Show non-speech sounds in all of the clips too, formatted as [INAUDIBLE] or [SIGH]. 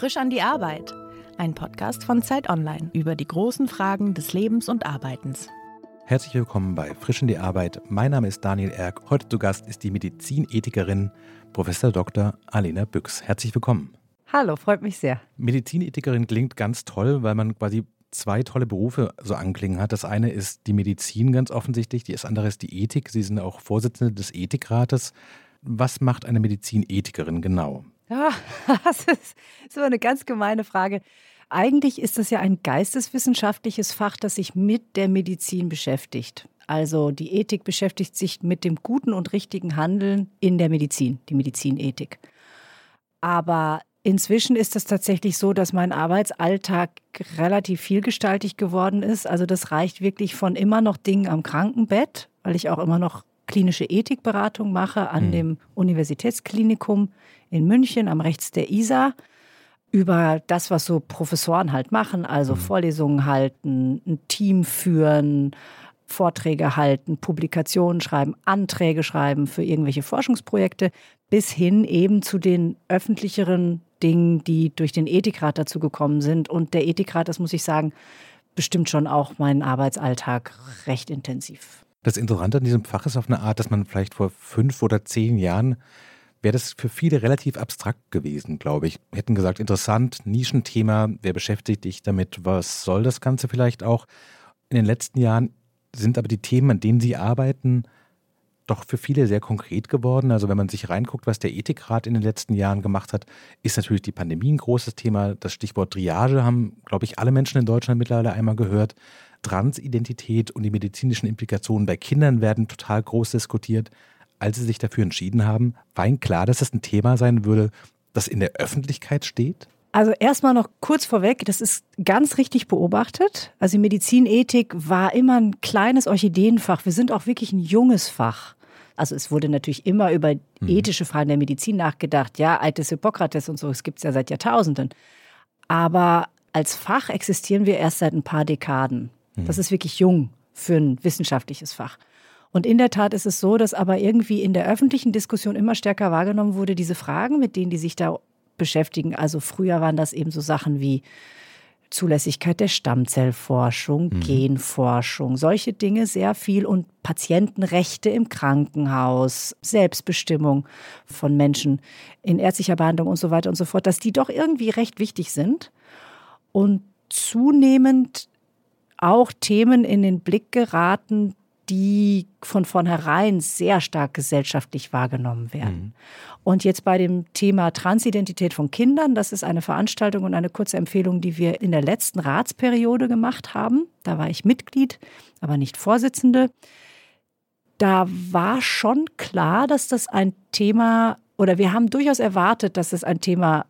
Frisch an die Arbeit. Ein Podcast von Zeit Online über die großen Fragen des Lebens und Arbeitens. Herzlich willkommen bei Frisch an die Arbeit. Mein Name ist Daniel Erck. Heute zu Gast ist die Medizinethikerin Prof. Dr. Alena Büchs. Herzlich willkommen. Hallo, freut mich sehr. Medizinethikerin klingt ganz toll, weil man quasi zwei tolle Berufe so anklingen hat. Das eine ist die Medizin ganz offensichtlich, das andere ist die Ethik. Sie sind auch Vorsitzende des Ethikrates. Was macht eine Medizinethikerin genau? Ja, [LAUGHS] das ist, so eine ganz gemeine Frage. Eigentlich ist das ja ein geisteswissenschaftliches Fach, das sich mit der Medizin beschäftigt. Also die Ethik beschäftigt sich mit dem guten und richtigen Handeln in der Medizin, die Medizinethik. Aber inzwischen ist es tatsächlich so, dass mein Arbeitsalltag relativ vielgestaltig geworden ist. Also das reicht wirklich von immer noch Dingen am Krankenbett, weil ich auch immer noch klinische Ethikberatung mache an mhm. dem Universitätsklinikum in München am rechts der Isar über das, was so Professoren halt machen, also mhm. Vorlesungen halten, ein Team führen, Vorträge halten, Publikationen schreiben, Anträge schreiben für irgendwelche Forschungsprojekte, bis hin eben zu den öffentlicheren Dingen, die durch den Ethikrat dazu gekommen sind. Und der Ethikrat, das muss ich sagen, bestimmt schon auch meinen Arbeitsalltag recht intensiv. Das Interessante an diesem Fach ist auf eine Art, dass man vielleicht vor fünf oder zehn Jahren wäre das für viele relativ abstrakt gewesen, glaube ich. Hätten gesagt, interessant, Nischenthema, wer beschäftigt dich damit, was soll das Ganze vielleicht auch? In den letzten Jahren sind aber die Themen, an denen Sie arbeiten, doch für viele sehr konkret geworden. Also wenn man sich reinguckt, was der Ethikrat in den letzten Jahren gemacht hat, ist natürlich die Pandemie ein großes Thema. Das Stichwort Triage haben, glaube ich, alle Menschen in Deutschland mittlerweile einmal gehört. Transidentität und die medizinischen Implikationen bei Kindern werden total groß diskutiert als sie sich dafür entschieden haben, war Ihnen klar, dass es ein Thema sein würde, das in der Öffentlichkeit steht? Also erstmal noch kurz vorweg, das ist ganz richtig beobachtet. Also Medizinethik war immer ein kleines Orchideenfach. Wir sind auch wirklich ein junges Fach. Also es wurde natürlich immer über mhm. ethische Fragen der Medizin nachgedacht. Ja, altes Hippokrates und so, es gibt es ja seit Jahrtausenden. Aber als Fach existieren wir erst seit ein paar Dekaden. Mhm. Das ist wirklich jung für ein wissenschaftliches Fach. Und in der Tat ist es so, dass aber irgendwie in der öffentlichen Diskussion immer stärker wahrgenommen wurde, diese Fragen, mit denen die sich da beschäftigen. Also früher waren das eben so Sachen wie Zulässigkeit der Stammzellforschung, mhm. Genforschung, solche Dinge sehr viel und Patientenrechte im Krankenhaus, Selbstbestimmung von Menschen in ärztlicher Behandlung und so weiter und so fort, dass die doch irgendwie recht wichtig sind und zunehmend auch Themen in den Blick geraten, die von vornherein sehr stark gesellschaftlich wahrgenommen werden. Mhm. Und jetzt bei dem Thema Transidentität von Kindern, das ist eine Veranstaltung und eine kurze Empfehlung, die wir in der letzten Ratsperiode gemacht haben. Da war ich Mitglied, aber nicht Vorsitzende. Da war schon klar, dass das ein Thema oder wir haben durchaus erwartet, dass es ein Thema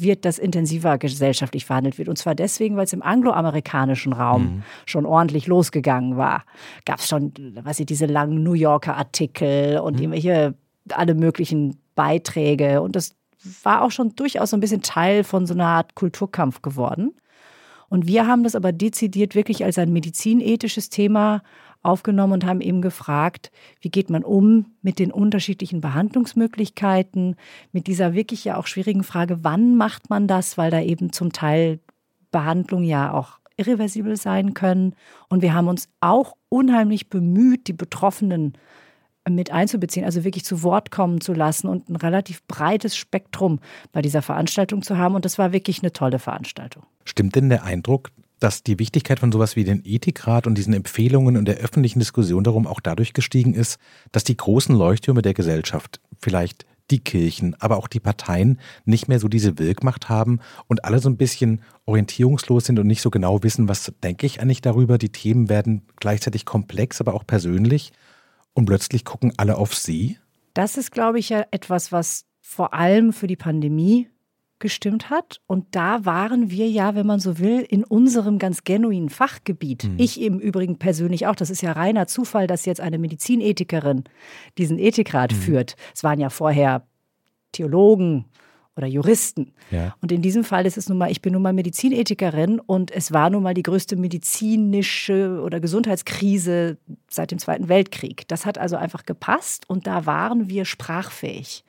wird, das intensiver gesellschaftlich verhandelt wird. Und zwar deswegen, weil es im angloamerikanischen Raum mhm. schon ordentlich losgegangen war. Gab es schon, weiß ich, diese langen New Yorker Artikel und mhm. irgendwelche alle möglichen Beiträge. Und das war auch schon durchaus so ein bisschen Teil von so einer Art Kulturkampf geworden. Und wir haben das aber dezidiert wirklich als ein medizinethisches Thema aufgenommen und haben eben gefragt, wie geht man um mit den unterschiedlichen Behandlungsmöglichkeiten, mit dieser wirklich ja auch schwierigen Frage, wann macht man das, weil da eben zum Teil Behandlungen ja auch irreversibel sein können. Und wir haben uns auch unheimlich bemüht, die Betroffenen mit einzubeziehen, also wirklich zu Wort kommen zu lassen und ein relativ breites Spektrum bei dieser Veranstaltung zu haben. Und das war wirklich eine tolle Veranstaltung. Stimmt denn der Eindruck, dass die Wichtigkeit von sowas wie den Ethikrat und diesen Empfehlungen und der öffentlichen Diskussion darum auch dadurch gestiegen ist, dass die großen Leuchttürme der Gesellschaft, vielleicht die Kirchen, aber auch die Parteien nicht mehr so diese Wirkmacht haben und alle so ein bisschen orientierungslos sind und nicht so genau wissen, was denke ich eigentlich darüber. Die Themen werden gleichzeitig komplex, aber auch persönlich und plötzlich gucken alle auf sie. Das ist, glaube ich, ja etwas, was vor allem für die Pandemie gestimmt hat. Und da waren wir ja, wenn man so will, in unserem ganz genuinen Fachgebiet. Mhm. Ich im Übrigen persönlich auch. Das ist ja reiner Zufall, dass jetzt eine Medizinethikerin diesen Ethikrat mhm. führt. Es waren ja vorher Theologen oder Juristen. Ja. Und in diesem Fall ist es nun mal, ich bin nun mal Medizinethikerin und es war nun mal die größte medizinische oder Gesundheitskrise seit dem Zweiten Weltkrieg. Das hat also einfach gepasst und da waren wir sprachfähig.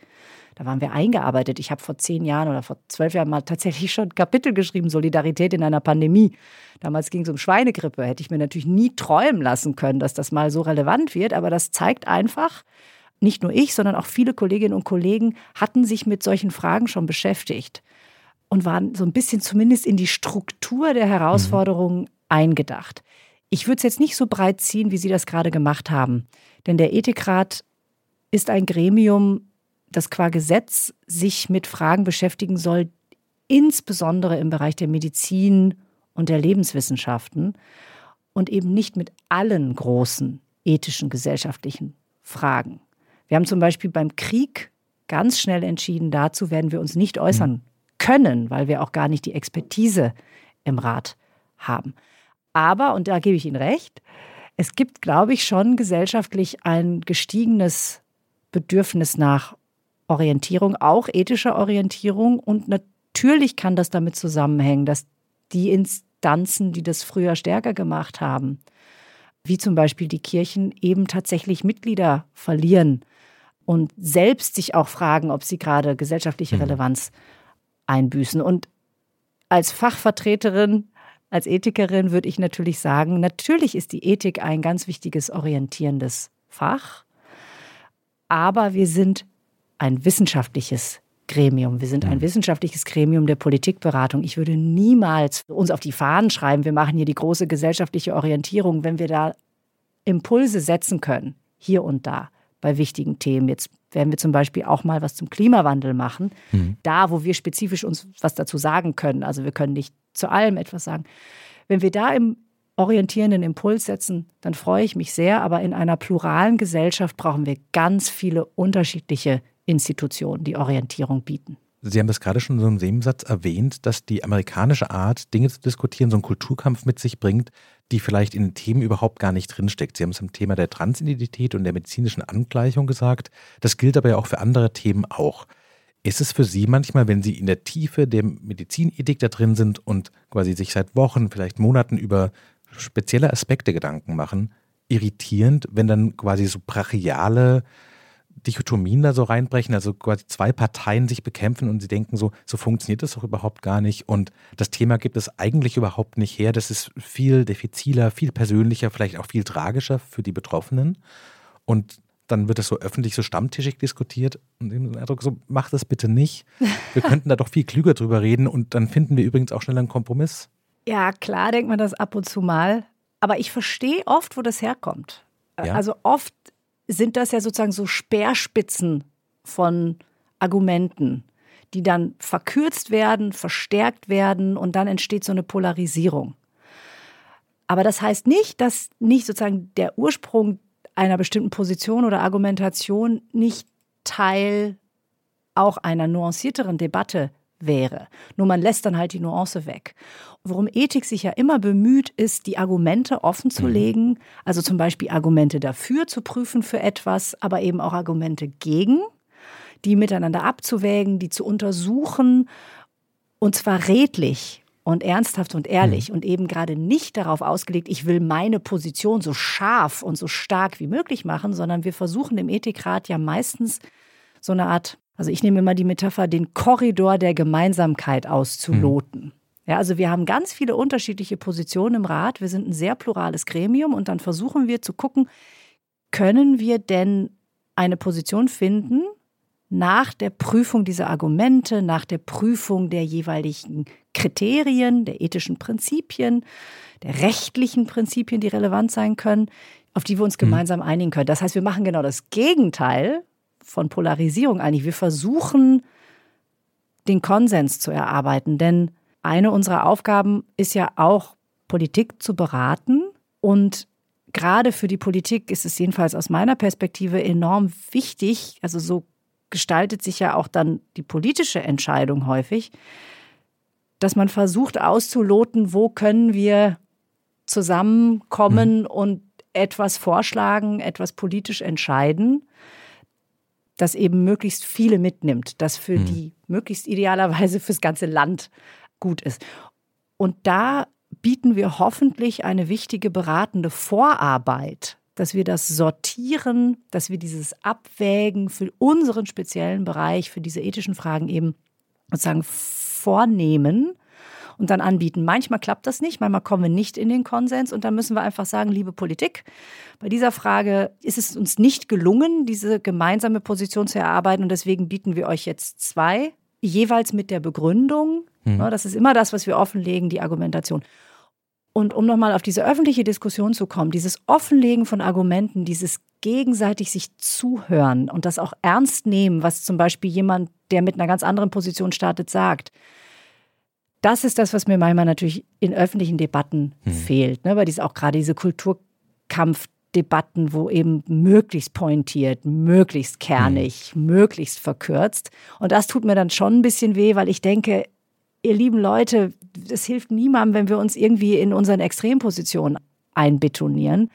Da waren wir eingearbeitet. Ich habe vor zehn Jahren oder vor zwölf Jahren mal tatsächlich schon Kapitel geschrieben, Solidarität in einer Pandemie. Damals ging es um Schweinegrippe. Hätte ich mir natürlich nie träumen lassen können, dass das mal so relevant wird. Aber das zeigt einfach, nicht nur ich, sondern auch viele Kolleginnen und Kollegen hatten sich mit solchen Fragen schon beschäftigt und waren so ein bisschen zumindest in die Struktur der Herausforderungen mhm. eingedacht. Ich würde es jetzt nicht so breit ziehen, wie Sie das gerade gemacht haben. Denn der Ethikrat ist ein Gremium, das qua Gesetz sich mit Fragen beschäftigen soll, insbesondere im Bereich der Medizin und der Lebenswissenschaften und eben nicht mit allen großen ethischen, gesellschaftlichen Fragen. Wir haben zum Beispiel beim Krieg ganz schnell entschieden, dazu werden wir uns nicht äußern mhm. können, weil wir auch gar nicht die Expertise im Rat haben. Aber, und da gebe ich Ihnen recht, es gibt, glaube ich, schon gesellschaftlich ein gestiegenes Bedürfnis nach Orientierung, auch ethischer Orientierung. Und natürlich kann das damit zusammenhängen, dass die Instanzen, die das früher stärker gemacht haben, wie zum Beispiel die Kirchen, eben tatsächlich Mitglieder verlieren und selbst sich auch fragen, ob sie gerade gesellschaftliche mhm. Relevanz einbüßen. Und als Fachvertreterin, als Ethikerin würde ich natürlich sagen, natürlich ist die Ethik ein ganz wichtiges orientierendes Fach, aber wir sind ein wissenschaftliches Gremium. Wir sind ein mhm. wissenschaftliches Gremium der Politikberatung. Ich würde niemals uns auf die Fahnen schreiben, wir machen hier die große gesellschaftliche Orientierung, wenn wir da Impulse setzen können, hier und da bei wichtigen Themen. Jetzt werden wir zum Beispiel auch mal was zum Klimawandel machen, mhm. da wo wir spezifisch uns was dazu sagen können. Also wir können nicht zu allem etwas sagen. Wenn wir da im orientierenden Impuls setzen, dann freue ich mich sehr. Aber in einer pluralen Gesellschaft brauchen wir ganz viele unterschiedliche Institutionen, die Orientierung bieten. Sie haben das gerade schon in so einem Nebensatz erwähnt, dass die amerikanische Art, Dinge zu diskutieren, so einen Kulturkampf mit sich bringt, die vielleicht in den Themen überhaupt gar nicht drinsteckt. Sie haben es am Thema der Transidentität und der medizinischen Angleichung gesagt. Das gilt aber ja auch für andere Themen auch. Ist es für Sie manchmal, wenn Sie in der Tiefe der Medizinethik da drin sind und quasi sich seit Wochen, vielleicht Monaten über spezielle Aspekte Gedanken machen, irritierend, wenn dann quasi so brachiale Dichotomien da so reinbrechen, also quasi zwei Parteien sich bekämpfen und sie denken so, so funktioniert das doch überhaupt gar nicht und das Thema gibt es eigentlich überhaupt nicht her. Das ist viel diffiziler, viel persönlicher, vielleicht auch viel tragischer für die Betroffenen und dann wird das so öffentlich, so stammtischig diskutiert und den Eindruck so, mach das bitte nicht. Wir [LAUGHS] könnten da doch viel klüger drüber reden und dann finden wir übrigens auch schnell einen Kompromiss. Ja, klar denkt man das ab und zu mal, aber ich verstehe oft, wo das herkommt. Ja? Also oft sind das ja sozusagen so Speerspitzen von Argumenten, die dann verkürzt werden, verstärkt werden und dann entsteht so eine Polarisierung. Aber das heißt nicht, dass nicht sozusagen der Ursprung einer bestimmten Position oder Argumentation nicht Teil auch einer nuancierteren Debatte wäre. Nur man lässt dann halt die Nuance weg. Worum Ethik sich ja immer bemüht, ist, die Argumente offen zu mhm. legen, also zum Beispiel Argumente dafür zu prüfen für etwas, aber eben auch Argumente gegen, die miteinander abzuwägen, die zu untersuchen und zwar redlich und ernsthaft und ehrlich mhm. und eben gerade nicht darauf ausgelegt, ich will meine Position so scharf und so stark wie möglich machen, sondern wir versuchen im Ethikrat ja meistens so eine Art also ich nehme immer die Metapher, den Korridor der Gemeinsamkeit auszuloten. Mhm. Ja, also wir haben ganz viele unterschiedliche Positionen im Rat. Wir sind ein sehr plurales Gremium und dann versuchen wir zu gucken, können wir denn eine Position finden nach der Prüfung dieser Argumente, nach der Prüfung der jeweiligen Kriterien, der ethischen Prinzipien, der rechtlichen Prinzipien, die relevant sein können, auf die wir uns mhm. gemeinsam einigen können. Das heißt, wir machen genau das Gegenteil von Polarisierung eigentlich. Wir versuchen, den Konsens zu erarbeiten, denn eine unserer Aufgaben ist ja auch, Politik zu beraten. Und gerade für die Politik ist es jedenfalls aus meiner Perspektive enorm wichtig, also so gestaltet sich ja auch dann die politische Entscheidung häufig, dass man versucht auszuloten, wo können wir zusammenkommen mhm. und etwas vorschlagen, etwas politisch entscheiden das eben möglichst viele mitnimmt, das für mhm. die möglichst idealerweise fürs ganze Land gut ist. Und da bieten wir hoffentlich eine wichtige beratende Vorarbeit dass wir das sortieren, dass wir dieses Abwägen für unseren speziellen Bereich, für diese ethischen Fragen eben sozusagen vornehmen und dann anbieten. Manchmal klappt das nicht, manchmal kommen wir nicht in den Konsens und dann müssen wir einfach sagen, liebe Politik, bei dieser Frage ist es uns nicht gelungen, diese gemeinsame Position zu erarbeiten und deswegen bieten wir euch jetzt zwei, jeweils mit der Begründung. Mhm. Das ist immer das, was wir offenlegen, die Argumentation. Und um nochmal auf diese öffentliche Diskussion zu kommen, dieses Offenlegen von Argumenten, dieses gegenseitig sich zuhören und das auch ernst nehmen, was zum Beispiel jemand, der mit einer ganz anderen Position startet, sagt. Das ist das, was mir manchmal natürlich in öffentlichen Debatten hm. fehlt, ne? weil dies auch gerade diese Kulturkampfdebatten, wo eben möglichst pointiert, möglichst kernig, hm. möglichst verkürzt. Und das tut mir dann schon ein bisschen weh, weil ich denke, ihr lieben Leute, es hilft niemandem, wenn wir uns irgendwie in unseren Extrempositionen einbetonieren.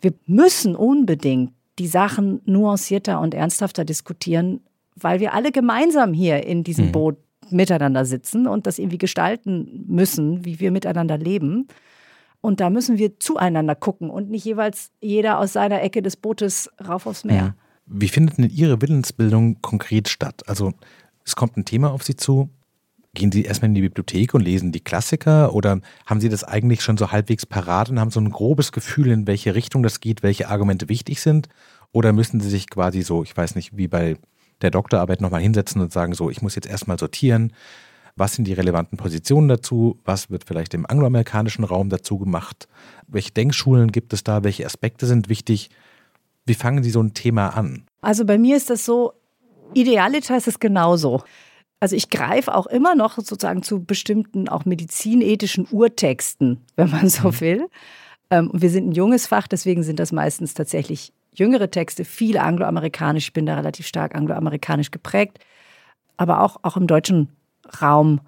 Wir müssen unbedingt die Sachen nuancierter und ernsthafter diskutieren, weil wir alle gemeinsam hier in diesem mhm. Boot miteinander sitzen und das irgendwie gestalten müssen, wie wir miteinander leben. Und da müssen wir zueinander gucken und nicht jeweils jeder aus seiner Ecke des Bootes rauf aufs Meer. Wie findet denn Ihre Willensbildung konkret statt? Also es kommt ein Thema auf Sie zu, Gehen Sie erstmal in die Bibliothek und lesen die Klassiker oder haben Sie das eigentlich schon so halbwegs parat und haben so ein grobes Gefühl, in welche Richtung das geht, welche Argumente wichtig sind? Oder müssen Sie sich quasi so, ich weiß nicht, wie bei der Doktorarbeit nochmal hinsetzen und sagen, so, ich muss jetzt erstmal sortieren, was sind die relevanten Positionen dazu, was wird vielleicht im angloamerikanischen Raum dazu gemacht, welche Denkschulen gibt es da, welche Aspekte sind wichtig? Wie fangen Sie so ein Thema an? Also bei mir ist das so, idealiter ist es genauso. Also ich greife auch immer noch sozusagen zu bestimmten auch medizinethischen Urtexten, wenn man so mhm. will. Ähm, wir sind ein junges Fach, deswegen sind das meistens tatsächlich jüngere Texte, viel angloamerikanisch. Ich bin da relativ stark angloamerikanisch geprägt, aber auch, auch im deutschen Raum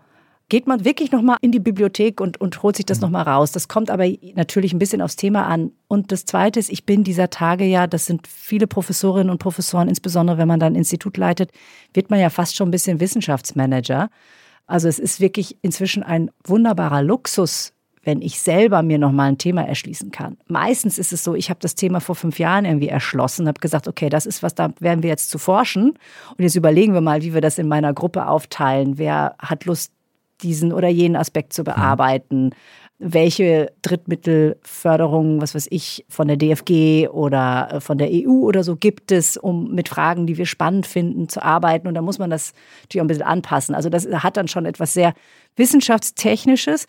geht man wirklich nochmal in die Bibliothek und, und holt sich das mhm. nochmal raus. Das kommt aber natürlich ein bisschen aufs Thema an. Und das Zweite ist, ich bin dieser Tage ja, das sind viele Professorinnen und Professoren, insbesondere wenn man dann ein Institut leitet, wird man ja fast schon ein bisschen Wissenschaftsmanager. Also es ist wirklich inzwischen ein wunderbarer Luxus, wenn ich selber mir nochmal ein Thema erschließen kann. Meistens ist es so, ich habe das Thema vor fünf Jahren irgendwie erschlossen, habe gesagt, okay, das ist was, da werden wir jetzt zu forschen. Und jetzt überlegen wir mal, wie wir das in meiner Gruppe aufteilen. Wer hat Lust, diesen oder jenen Aspekt zu bearbeiten. Mhm. Welche Drittmittelförderungen, was weiß ich, von der DFG oder äh, von der EU oder so gibt es, um mit Fragen, die wir spannend finden, zu arbeiten. Und da muss man das natürlich auch ein bisschen anpassen. Also das hat dann schon etwas sehr Wissenschaftstechnisches,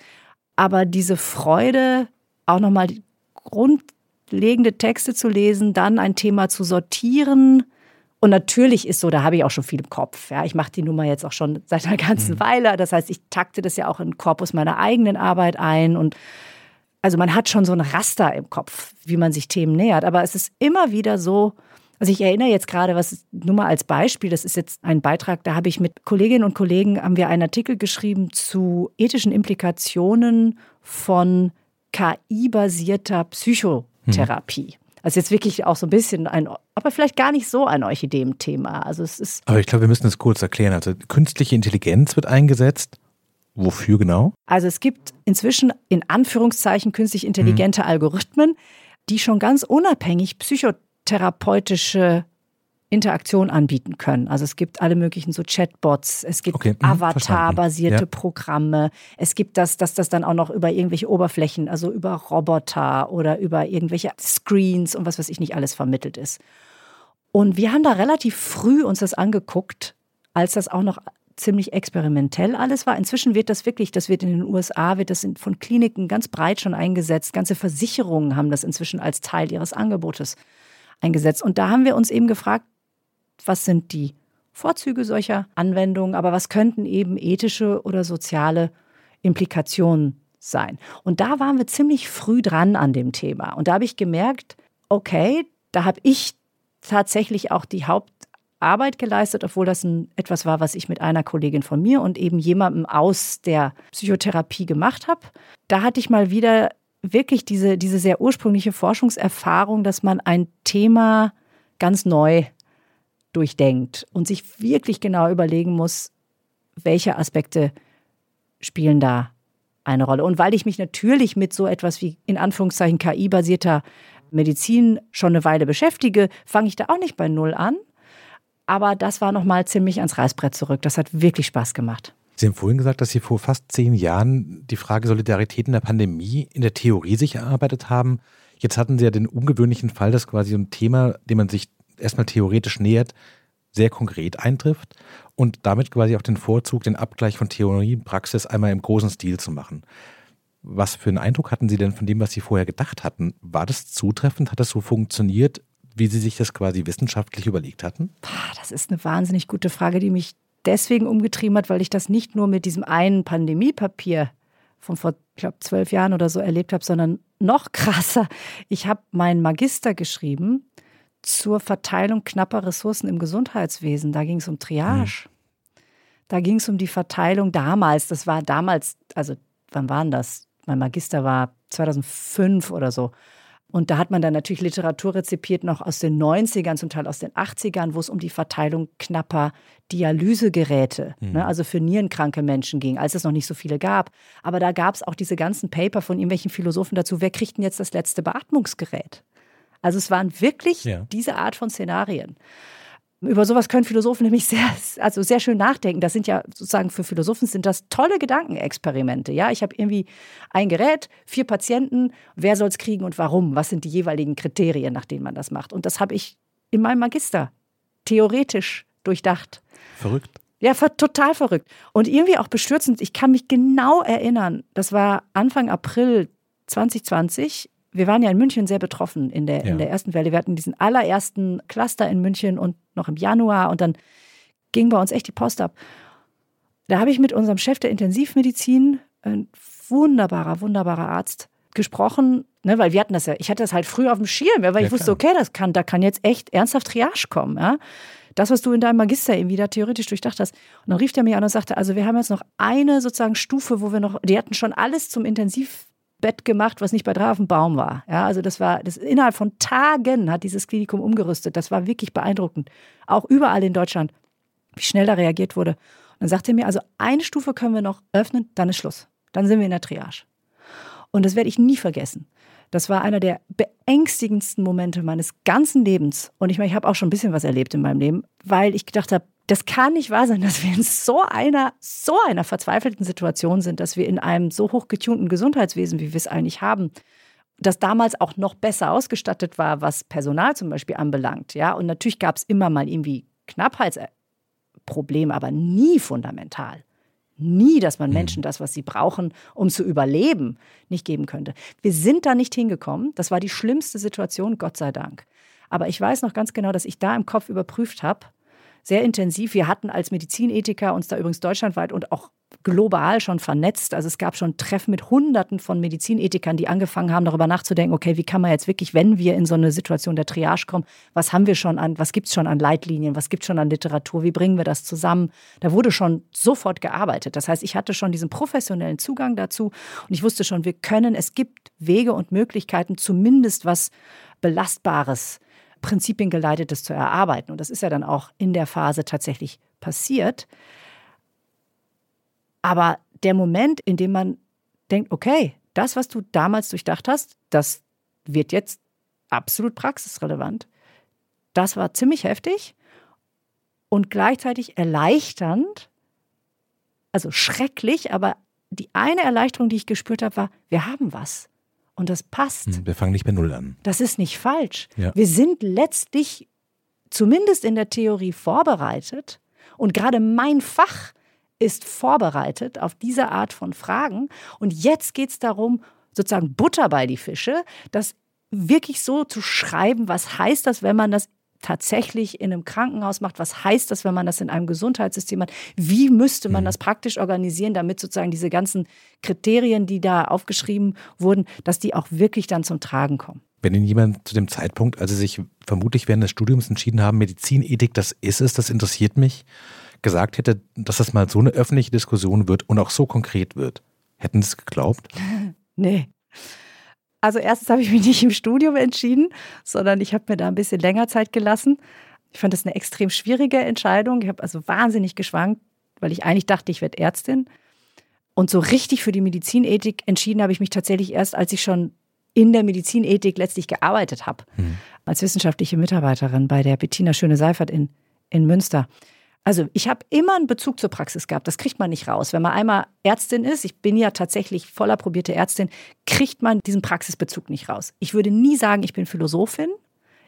aber diese Freude, auch nochmal grundlegende Texte zu lesen, dann ein Thema zu sortieren, und natürlich ist so, da habe ich auch schon viel im Kopf. Ja, ich mache die Nummer jetzt auch schon seit einer ganzen mhm. Weile. Das heißt, ich takte das ja auch in den Korpus meiner eigenen Arbeit ein. Und also man hat schon so ein Raster im Kopf, wie man sich Themen nähert. Aber es ist immer wieder so, also ich erinnere jetzt gerade, was nur mal als Beispiel, das ist jetzt ein Beitrag, da habe ich mit Kolleginnen und Kollegen, haben wir einen Artikel geschrieben zu ethischen Implikationen von KI-basierter Psychotherapie. Mhm. Also jetzt wirklich auch so ein bisschen ein, aber vielleicht gar nicht so ein Orchideen-Thema. Also es ist. Aber ich glaube, wir müssen es kurz erklären. Also künstliche Intelligenz wird eingesetzt. Wofür genau? Also es gibt inzwischen in Anführungszeichen künstlich intelligente mhm. Algorithmen, die schon ganz unabhängig psychotherapeutische Interaktion anbieten können. Also es gibt alle möglichen so Chatbots, es gibt okay, mhm, Avatar-basierte ja. Programme, es gibt das, dass das dann auch noch über irgendwelche Oberflächen, also über Roboter oder über irgendwelche Screens und was weiß ich nicht alles vermittelt ist. Und wir haben da relativ früh uns das angeguckt, als das auch noch ziemlich experimentell alles war. Inzwischen wird das wirklich, das wird in den USA, wird das von Kliniken ganz breit schon eingesetzt. Ganze Versicherungen haben das inzwischen als Teil ihres Angebotes eingesetzt. Und da haben wir uns eben gefragt, was sind die Vorzüge solcher Anwendungen, aber was könnten eben ethische oder soziale Implikationen sein. Und da waren wir ziemlich früh dran an dem Thema. Und da habe ich gemerkt, okay, da habe ich tatsächlich auch die Hauptarbeit geleistet, obwohl das ein, etwas war, was ich mit einer Kollegin von mir und eben jemandem aus der Psychotherapie gemacht habe. Da hatte ich mal wieder wirklich diese, diese sehr ursprüngliche Forschungserfahrung, dass man ein Thema ganz neu durchdenkt und sich wirklich genau überlegen muss, welche Aspekte spielen da eine Rolle. Und weil ich mich natürlich mit so etwas wie in Anführungszeichen KI-basierter Medizin schon eine Weile beschäftige, fange ich da auch nicht bei Null an. Aber das war nochmal ziemlich ans Reißbrett zurück. Das hat wirklich Spaß gemacht. Sie haben vorhin gesagt, dass Sie vor fast zehn Jahren die Frage Solidarität in der Pandemie in der Theorie sich erarbeitet haben. Jetzt hatten Sie ja den ungewöhnlichen Fall, dass quasi ein Thema, dem man sich erstmal theoretisch nähert, sehr konkret eintrifft und damit quasi auch den Vorzug, den Abgleich von Theorie und Praxis einmal im großen Stil zu machen. Was für einen Eindruck hatten Sie denn von dem, was Sie vorher gedacht hatten? War das zutreffend? Hat das so funktioniert, wie Sie sich das quasi wissenschaftlich überlegt hatten? Das ist eine wahnsinnig gute Frage, die mich deswegen umgetrieben hat, weil ich das nicht nur mit diesem einen Pandemiepapier von vor, ich glaube, zwölf Jahren oder so erlebt habe, sondern noch krasser. Ich habe meinen Magister geschrieben zur Verteilung knapper Ressourcen im Gesundheitswesen. Da ging es um Triage. Mhm. Da ging es um die Verteilung damals. Das war damals, also wann waren das? Mein Magister war 2005 oder so. Und da hat man dann natürlich Literatur rezipiert, noch aus den 90ern, zum Teil aus den 80ern, wo es um die Verteilung knapper Dialysegeräte, mhm. ne, also für nierenkranke Menschen ging, als es noch nicht so viele gab. Aber da gab es auch diese ganzen Paper von irgendwelchen Philosophen dazu, wer kriegt denn jetzt das letzte Beatmungsgerät? Also es waren wirklich ja. diese Art von Szenarien. Über sowas können Philosophen nämlich sehr, also sehr schön nachdenken. Das sind ja sozusagen für Philosophen sind das tolle Gedankenexperimente. Ja, ich habe irgendwie ein Gerät, vier Patienten. Wer soll es kriegen und warum? Was sind die jeweiligen Kriterien, nach denen man das macht? Und das habe ich in meinem Magister theoretisch durchdacht. Verrückt. Ja, total verrückt. Und irgendwie auch bestürzend. Ich kann mich genau erinnern, das war Anfang April 2020 wir waren ja in München sehr betroffen in der, ja. in der ersten Welle. Wir hatten diesen allerersten Cluster in München und noch im Januar und dann ging bei uns echt die Post ab. Da habe ich mit unserem Chef der Intensivmedizin, ein wunderbarer, wunderbarer Arzt, gesprochen, ne, weil wir hatten das ja, ich hatte das halt früh auf dem Schirm, weil ja, ich wusste, okay, das kann, da kann jetzt echt ernsthaft Triage kommen. Ja? Das, was du in deinem Magister irgendwie da theoretisch durchdacht hast. Und dann rief der mich an und sagte, also wir haben jetzt noch eine sozusagen Stufe, wo wir noch, die hatten schon alles zum Intensiv Bett gemacht, was nicht bei drei auf Baum war. Ja, also das war, das innerhalb von Tagen hat dieses Klinikum umgerüstet. Das war wirklich beeindruckend. Auch überall in Deutschland, wie schnell da reagiert wurde. Und dann sagte er mir, also eine Stufe können wir noch öffnen, dann ist Schluss. Dann sind wir in der Triage. Und das werde ich nie vergessen. Das war einer der beängstigendsten Momente meines ganzen Lebens. Und ich meine, ich habe auch schon ein bisschen was erlebt in meinem Leben, weil ich gedacht habe, das kann nicht wahr sein, [LAUGHS] dass wir in so einer, so einer verzweifelten Situation sind, dass wir in einem so hochgetunten Gesundheitswesen, wie wir es eigentlich haben, das damals auch noch besser ausgestattet war, was Personal zum Beispiel anbelangt. Ja, und natürlich gab es immer mal irgendwie Knappheitsprobleme, aber nie fundamental. Nie, dass man mhm. Menschen das, was sie brauchen, um zu überleben, nicht geben könnte. Wir sind da nicht hingekommen. Das war die schlimmste Situation, Gott sei Dank. Aber ich weiß noch ganz genau, dass ich da im Kopf überprüft habe, sehr intensiv. Wir hatten als Medizinethiker uns da übrigens deutschlandweit und auch global schon vernetzt. Also es gab schon Treffen mit Hunderten von Medizinethikern, die angefangen haben, darüber nachzudenken, okay, wie kann man jetzt wirklich, wenn wir in so eine Situation der Triage kommen, was haben wir schon an, was gibt es schon an Leitlinien, was gibt es schon an Literatur, wie bringen wir das zusammen? Da wurde schon sofort gearbeitet. Das heißt, ich hatte schon diesen professionellen Zugang dazu und ich wusste schon, wir können, es gibt Wege und Möglichkeiten, zumindest was Belastbares prinzipiengeleitetes zu erarbeiten. Und das ist ja dann auch in der Phase tatsächlich passiert. Aber der Moment, in dem man denkt, okay, das, was du damals durchdacht hast, das wird jetzt absolut praxisrelevant. Das war ziemlich heftig und gleichzeitig erleichternd, also schrecklich, aber die eine Erleichterung, die ich gespürt habe, war, wir haben was. Und das passt. Hm, wir fangen nicht bei Null an. Das ist nicht falsch. Ja. Wir sind letztlich zumindest in der Theorie vorbereitet. Und gerade mein Fach ist vorbereitet auf diese Art von Fragen. Und jetzt geht es darum, sozusagen Butter bei die Fische, das wirklich so zu schreiben, was heißt das, wenn man das tatsächlich in einem Krankenhaus macht? Was heißt das, wenn man das in einem Gesundheitssystem hat? Wie müsste man mhm. das praktisch organisieren, damit sozusagen diese ganzen Kriterien, die da aufgeschrieben wurden, dass die auch wirklich dann zum Tragen kommen? Wenn Ihnen jemand zu dem Zeitpunkt, als Sie sich vermutlich während des Studiums entschieden haben, Medizinethik, das ist es, das interessiert mich, gesagt hätte, dass das mal so eine öffentliche Diskussion wird und auch so konkret wird, hätten Sie es geglaubt? [LAUGHS] nee. Also erstens habe ich mich nicht im Studium entschieden, sondern ich habe mir da ein bisschen länger Zeit gelassen. Ich fand das eine extrem schwierige Entscheidung. Ich habe also wahnsinnig geschwankt, weil ich eigentlich dachte, ich werde Ärztin. Und so richtig für die Medizinethik entschieden habe ich mich tatsächlich erst, als ich schon in der Medizinethik letztlich gearbeitet habe, mhm. als wissenschaftliche Mitarbeiterin bei der Bettina Schöne-Seifert in, in Münster. Also ich habe immer einen Bezug zur Praxis gehabt. Das kriegt man nicht raus. Wenn man einmal Ärztin ist, ich bin ja tatsächlich voll approbierte Ärztin, kriegt man diesen Praxisbezug nicht raus. Ich würde nie sagen, ich bin Philosophin.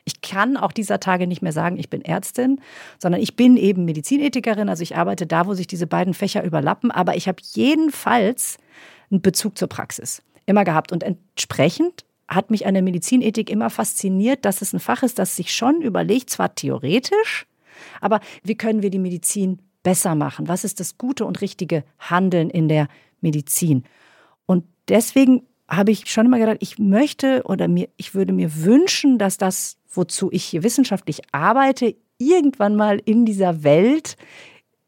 Ich kann auch dieser Tage nicht mehr sagen, ich bin Ärztin, sondern ich bin eben Medizinethikerin. Also ich arbeite da, wo sich diese beiden Fächer überlappen. Aber ich habe jedenfalls einen Bezug zur Praxis immer gehabt. Und entsprechend hat mich an der Medizinethik immer fasziniert, dass es ein Fach ist, das sich schon überlegt, zwar theoretisch, aber wie können wir die Medizin besser machen? Was ist das gute und richtige Handeln in der Medizin? Und deswegen habe ich schon immer gedacht, ich möchte oder mir, ich würde mir wünschen, dass das, wozu ich hier wissenschaftlich arbeite, irgendwann mal in dieser Welt,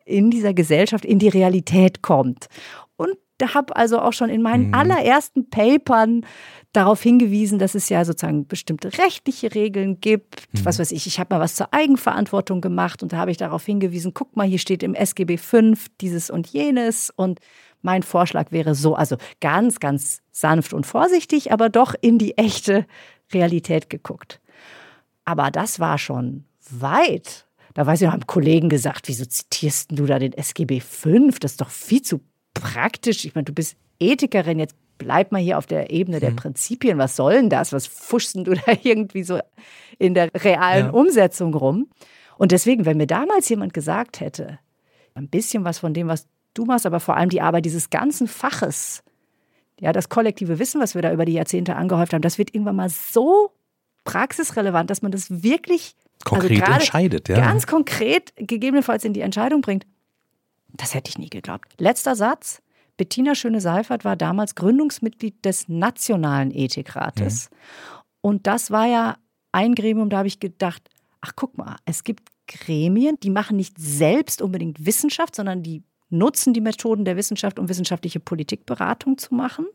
in dieser Gesellschaft, in die Realität kommt. Und da habe also auch schon in meinen mhm. allerersten Papern darauf hingewiesen, dass es ja sozusagen bestimmte rechtliche Regeln gibt. Mhm. Was weiß ich, ich habe mal was zur Eigenverantwortung gemacht und da habe ich darauf hingewiesen, guck mal, hier steht im SGB V dieses und jenes und mein Vorschlag wäre so, also ganz, ganz sanft und vorsichtig, aber doch in die echte Realität geguckt. Aber das war schon weit. Da weiß ich noch, haben Kollegen gesagt, wieso zitierst du da den SGB V? Das ist doch viel zu praktisch. Ich meine, du bist Ethikerin, jetzt bleib mal hier auf der Ebene der mhm. Prinzipien. Was soll denn das? Was fuschst du [LAUGHS] da irgendwie so in der realen ja. Umsetzung rum? Und deswegen, wenn mir damals jemand gesagt hätte, ein bisschen was von dem, was du machst, aber vor allem die Arbeit dieses ganzen Faches, ja, das kollektive Wissen, was wir da über die Jahrzehnte angehäuft haben, das wird irgendwann mal so praxisrelevant, dass man das wirklich also konkret also entscheidet, ja. Ganz konkret gegebenenfalls in die Entscheidung bringt. Das hätte ich nie geglaubt. Letzter Satz. Bettina Schöne-Seifert war damals Gründungsmitglied des Nationalen Ethikrates. Mhm. Und das war ja ein Gremium, da habe ich gedacht, ach guck mal, es gibt Gremien, die machen nicht selbst unbedingt Wissenschaft, sondern die nutzen die Methoden der Wissenschaft, um wissenschaftliche Politikberatung zu machen.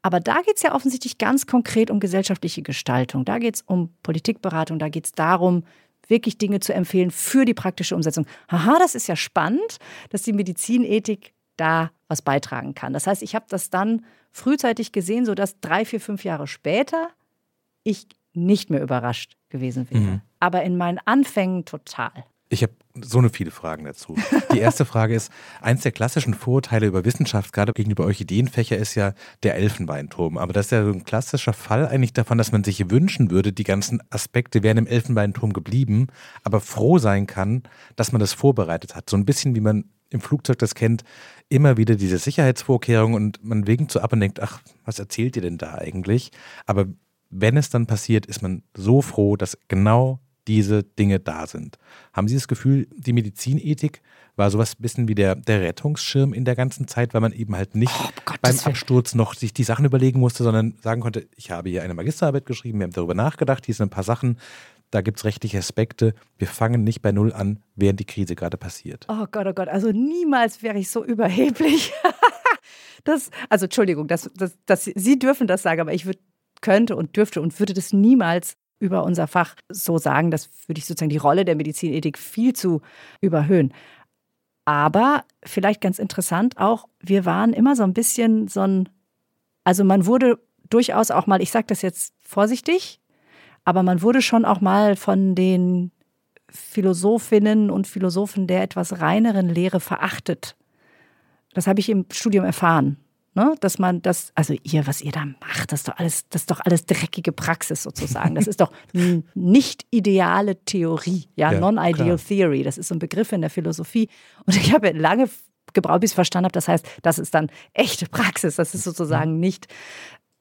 Aber da geht es ja offensichtlich ganz konkret um gesellschaftliche Gestaltung. Da geht es um Politikberatung, da geht es darum, wirklich Dinge zu empfehlen für die praktische Umsetzung. Haha, das ist ja spannend, dass die Medizinethik da was beitragen kann. Das heißt, ich habe das dann frühzeitig gesehen, sodass drei, vier, fünf Jahre später ich nicht mehr überrascht gewesen wäre. Mhm. Aber in meinen Anfängen total. Ich habe so eine viele Fragen dazu. Die erste Frage ist, eins der klassischen Vorurteile über Wissenschaft, gerade gegenüber Orchideenfächer, ist ja der Elfenbeinturm. Aber das ist ja so ein klassischer Fall eigentlich davon, dass man sich wünschen würde, die ganzen Aspekte wären im Elfenbeinturm geblieben, aber froh sein kann, dass man das vorbereitet hat. So ein bisschen wie man im Flugzeug das kennt, immer wieder diese Sicherheitsvorkehrungen und man winkt so ab und denkt, ach, was erzählt ihr denn da eigentlich? Aber wenn es dann passiert, ist man so froh, dass genau diese Dinge da sind. Haben Sie das Gefühl, die Medizinethik war sowas ein bisschen wie der, der Rettungsschirm in der ganzen Zeit, weil man eben halt nicht oh, beim Absturz noch sich die Sachen überlegen musste, sondern sagen konnte, ich habe hier eine Magisterarbeit geschrieben, wir haben darüber nachgedacht, hier sind ein paar Sachen, da gibt es rechtliche Aspekte. Wir fangen nicht bei Null an, während die Krise gerade passiert. Oh Gott, oh Gott, also niemals wäre ich so überheblich. [LAUGHS] das, also Entschuldigung, das, das, das, Sie dürfen das sagen, aber ich würd, könnte und dürfte und würde das niemals über unser Fach so sagen. Das würde ich sozusagen die Rolle der Medizinethik viel zu überhöhen. Aber vielleicht ganz interessant auch, wir waren immer so ein bisschen so ein, also man wurde durchaus auch mal, ich sage das jetzt vorsichtig, aber man wurde schon auch mal von den Philosophinnen und Philosophen der etwas reineren Lehre verachtet. Das habe ich im Studium erfahren. Ne? Dass man das, also ihr, was ihr da macht, das ist doch alles, das ist doch alles dreckige Praxis sozusagen. Das [LAUGHS] ist doch nicht ideale Theorie, ja, ja non-ideal theory. Das ist so ein Begriff in der Philosophie. Und ich habe lange gebraucht, bis ich verstanden habe, das heißt, das ist dann echte Praxis. Das ist sozusagen nicht,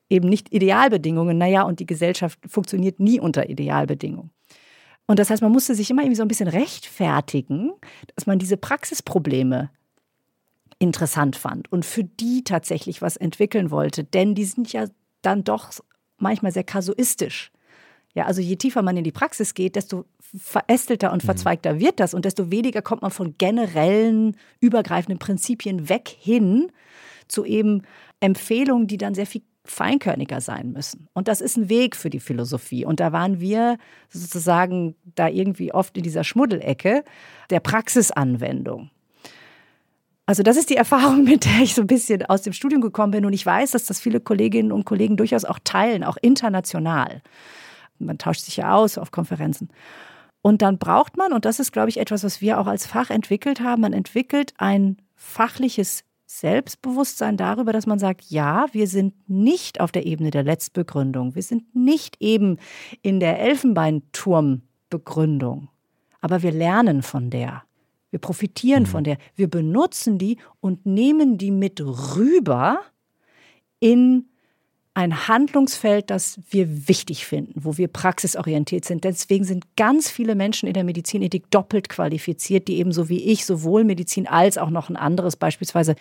eben nicht Idealbedingungen. Naja, und die Gesellschaft funktioniert nie unter Idealbedingungen. Und das heißt, man musste sich immer irgendwie so ein bisschen rechtfertigen, dass man diese Praxisprobleme interessant fand und für die tatsächlich was entwickeln wollte. Denn die sind ja dann doch manchmal sehr kasuistisch. Ja, also je tiefer man in die Praxis geht, desto verästelter und mhm. verzweigter wird das und desto weniger kommt man von generellen, übergreifenden Prinzipien weg hin zu eben Empfehlungen, die dann sehr viel feinkörniger sein müssen. Und das ist ein Weg für die Philosophie. Und da waren wir sozusagen da irgendwie oft in dieser Schmuddelecke der Praxisanwendung. Also das ist die Erfahrung, [LAUGHS] mit der ich so ein bisschen aus dem Studium gekommen bin. Und ich weiß, dass das viele Kolleginnen und Kollegen durchaus auch teilen, auch international. Man tauscht sich ja aus auf Konferenzen. Und dann braucht man, und das ist, glaube ich, etwas, was wir auch als Fach entwickelt haben, man entwickelt ein fachliches Selbstbewusstsein darüber, dass man sagt, ja, wir sind nicht auf der Ebene der Letztbegründung, wir sind nicht eben in der Elfenbeinturmbegründung, aber wir lernen von der. Wir profitieren mhm. von der. Wir benutzen die und nehmen die mit rüber in ein Handlungsfeld, das wir wichtig finden, wo wir praxisorientiert sind. Deswegen sind ganz viele Menschen in der Medizinethik doppelt qualifiziert, die ebenso wie ich sowohl Medizin als auch noch ein anderes, beispielsweise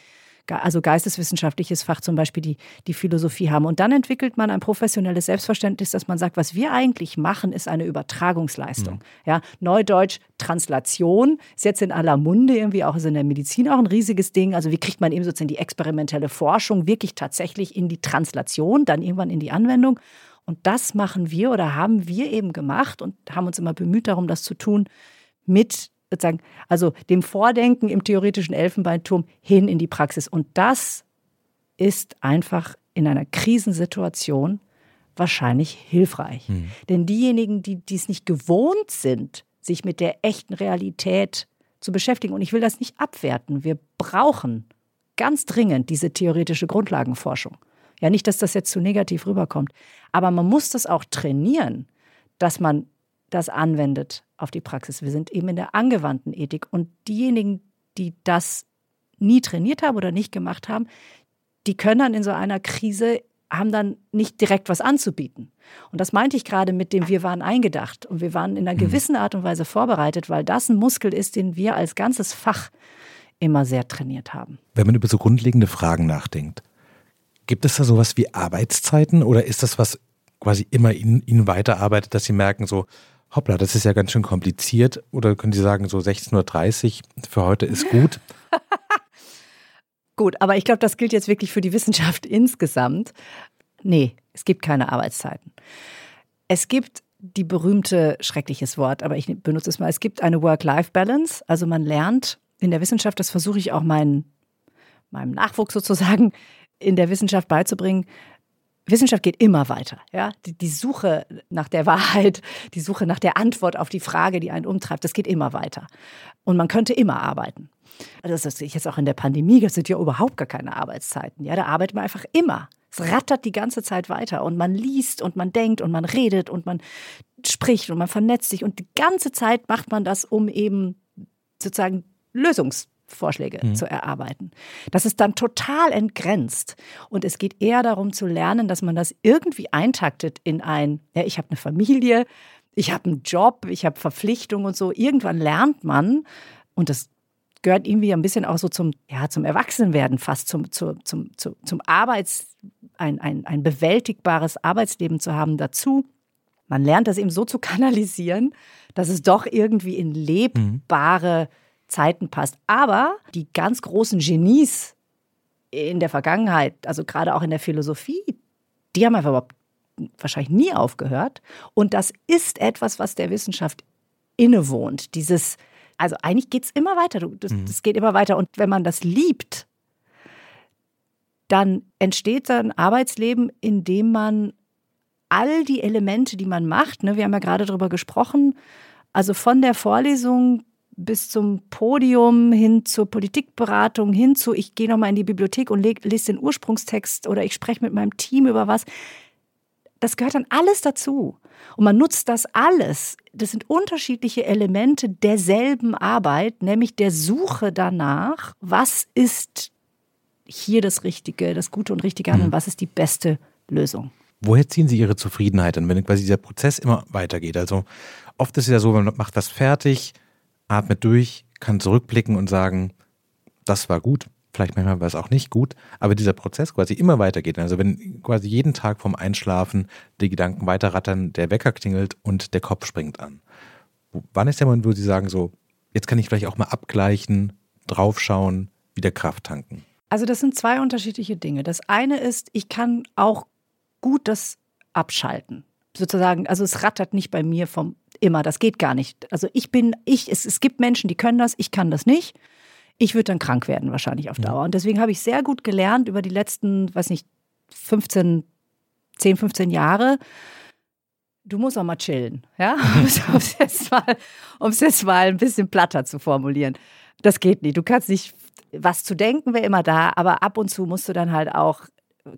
also geisteswissenschaftliches Fach zum Beispiel die, die Philosophie haben. Und dann entwickelt man ein professionelles Selbstverständnis, dass man sagt, was wir eigentlich machen, ist eine Übertragungsleistung. Mhm. Ja, Neudeutsch Translation ist jetzt in aller Munde irgendwie auch ist in der Medizin auch ein riesiges Ding. Also wie kriegt man eben sozusagen die experimentelle Forschung wirklich tatsächlich in die Translation, dann irgendwann in die Anwendung. Und das machen wir oder haben wir eben gemacht und haben uns immer bemüht darum, das zu tun mit sozusagen, also dem Vordenken im theoretischen Elfenbeinturm hin in die Praxis. Und das ist einfach in einer Krisensituation wahrscheinlich hilfreich. Mhm. Denn diejenigen, die es nicht gewohnt sind, sich mit der echten Realität zu beschäftigen, und ich will das nicht abwerten, wir brauchen ganz dringend diese theoretische Grundlagenforschung. Ja, nicht, dass das jetzt zu negativ rüberkommt, aber man muss das auch trainieren, dass man das anwendet auf die Praxis. Wir sind eben in der angewandten Ethik. Und diejenigen, die das nie trainiert haben oder nicht gemacht haben, die können dann in so einer Krise, haben dann nicht direkt was anzubieten. Und das meinte ich gerade mit dem, wir waren eingedacht und wir waren in einer mhm. gewissen Art und Weise vorbereitet, weil das ein Muskel ist, den wir als ganzes Fach immer sehr trainiert haben. Wenn man über so grundlegende Fragen nachdenkt, gibt es da sowas wie Arbeitszeiten oder ist das was quasi immer in Ihnen weiterarbeitet, dass Sie merken, so, hoppla, das ist ja ganz schön kompliziert. Oder können Sie sagen, so 16.30 Uhr für heute ist gut? [LAUGHS] gut, aber ich glaube, das gilt jetzt wirklich für die Wissenschaft [LAUGHS] insgesamt. Nee, es gibt keine Arbeitszeiten. Es gibt die berühmte, schreckliches Wort, aber ich benutze es mal, es gibt eine Work-Life-Balance. Also man lernt in der Wissenschaft, das versuche ich auch meinen, meinem Nachwuchs sozusagen in der Wissenschaft beizubringen, Wissenschaft geht immer weiter. Ja? Die, die, Suche nach der Wahrheit, die Suche nach der Antwort auf die Frage, die einen umtreibt, das geht immer weiter. Und man könnte immer arbeiten. Also das ist jetzt auch in der Pandemie, das sind ja überhaupt gar keine Arbeitszeiten. Ja, da arbeitet man einfach immer. Es rattert die ganze Zeit weiter und man liest und man denkt und man redet und man spricht und man vernetzt sich und die ganze Zeit macht man das, um eben sozusagen Lösungs Vorschläge mhm. zu erarbeiten. Das ist dann total entgrenzt. Und es geht eher darum zu lernen, dass man das irgendwie eintaktet in ein, ja, ich habe eine Familie, ich habe einen Job, ich habe Verpflichtungen und so. Irgendwann lernt man, und das gehört irgendwie ein bisschen auch so zum, ja, zum Erwachsenwerden, fast zum, zum, zum, zum, zum Arbeits, ein, ein, ein bewältigbares Arbeitsleben zu haben dazu. Man lernt das eben so zu kanalisieren, dass es doch irgendwie in lebbare mhm Zeiten passt. Aber die ganz großen Genies in der Vergangenheit, also gerade auch in der Philosophie, die haben einfach überhaupt wahrscheinlich nie aufgehört. Und das ist etwas, was der Wissenschaft innewohnt. Dieses, also eigentlich geht es immer weiter. Das, mhm. das geht immer weiter. Und wenn man das liebt, dann entsteht ein Arbeitsleben, in dem man all die Elemente, die man macht, ne, wir haben ja gerade darüber gesprochen, also von der Vorlesung bis zum Podium, hin zur Politikberatung, hin zu, ich gehe nochmal in die Bibliothek und lese den Ursprungstext oder ich spreche mit meinem Team über was. Das gehört dann alles dazu. Und man nutzt das alles. Das sind unterschiedliche Elemente derselben Arbeit, nämlich der Suche danach, was ist hier das Richtige, das Gute und Richtige an und mhm. was ist die beste Lösung. Woher ziehen Sie Ihre Zufriedenheit an, wenn quasi dieser Prozess immer weitergeht? Also oft ist es ja so, man macht was fertig, atmet durch, kann zurückblicken und sagen, das war gut. Vielleicht manchmal war es auch nicht gut, aber dieser Prozess quasi immer weitergeht. Also wenn quasi jeden Tag vorm Einschlafen die Gedanken weiterrattern, der Wecker klingelt und der Kopf springt an. Wann ist der Moment, wo Sie sagen, so, jetzt kann ich vielleicht auch mal abgleichen, draufschauen, wieder Kraft tanken? Also das sind zwei unterschiedliche Dinge. Das eine ist, ich kann auch gut das abschalten. Sozusagen, also es rattert nicht bei mir vom immer. Das geht gar nicht. Also ich bin, ich, es, es gibt Menschen, die können das, ich kann das nicht. Ich würde dann krank werden, wahrscheinlich auf Dauer. Und deswegen habe ich sehr gut gelernt über die letzten, weiß nicht, 15, 10, 15 Jahre, du musst auch mal chillen, ja, [LAUGHS] um es jetzt, mal, jetzt mal ein bisschen platter zu formulieren. Das geht nicht. Du kannst nicht, was zu denken wäre immer da, aber ab und zu musst du dann halt auch,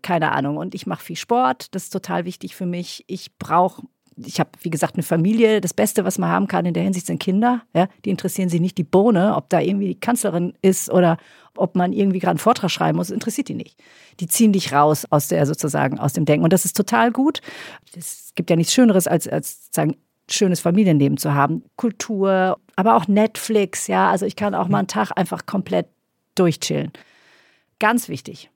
keine Ahnung, und ich mache viel Sport, das ist total wichtig für mich. Ich brauche ich habe, wie gesagt, eine Familie. Das Beste, was man haben kann in der Hinsicht, sind Kinder. Ja, die interessieren sich nicht die Bohne, ob da irgendwie die Kanzlerin ist oder ob man irgendwie gerade einen Vortrag schreiben muss, interessiert die nicht. Die ziehen dich raus aus der sozusagen aus dem Denken und das ist total gut. Es gibt ja nichts Schöneres als als sagen schönes Familienleben zu haben, Kultur, aber auch Netflix, ja, also ich kann auch mal einen Tag einfach komplett durchchillen. Ganz wichtig.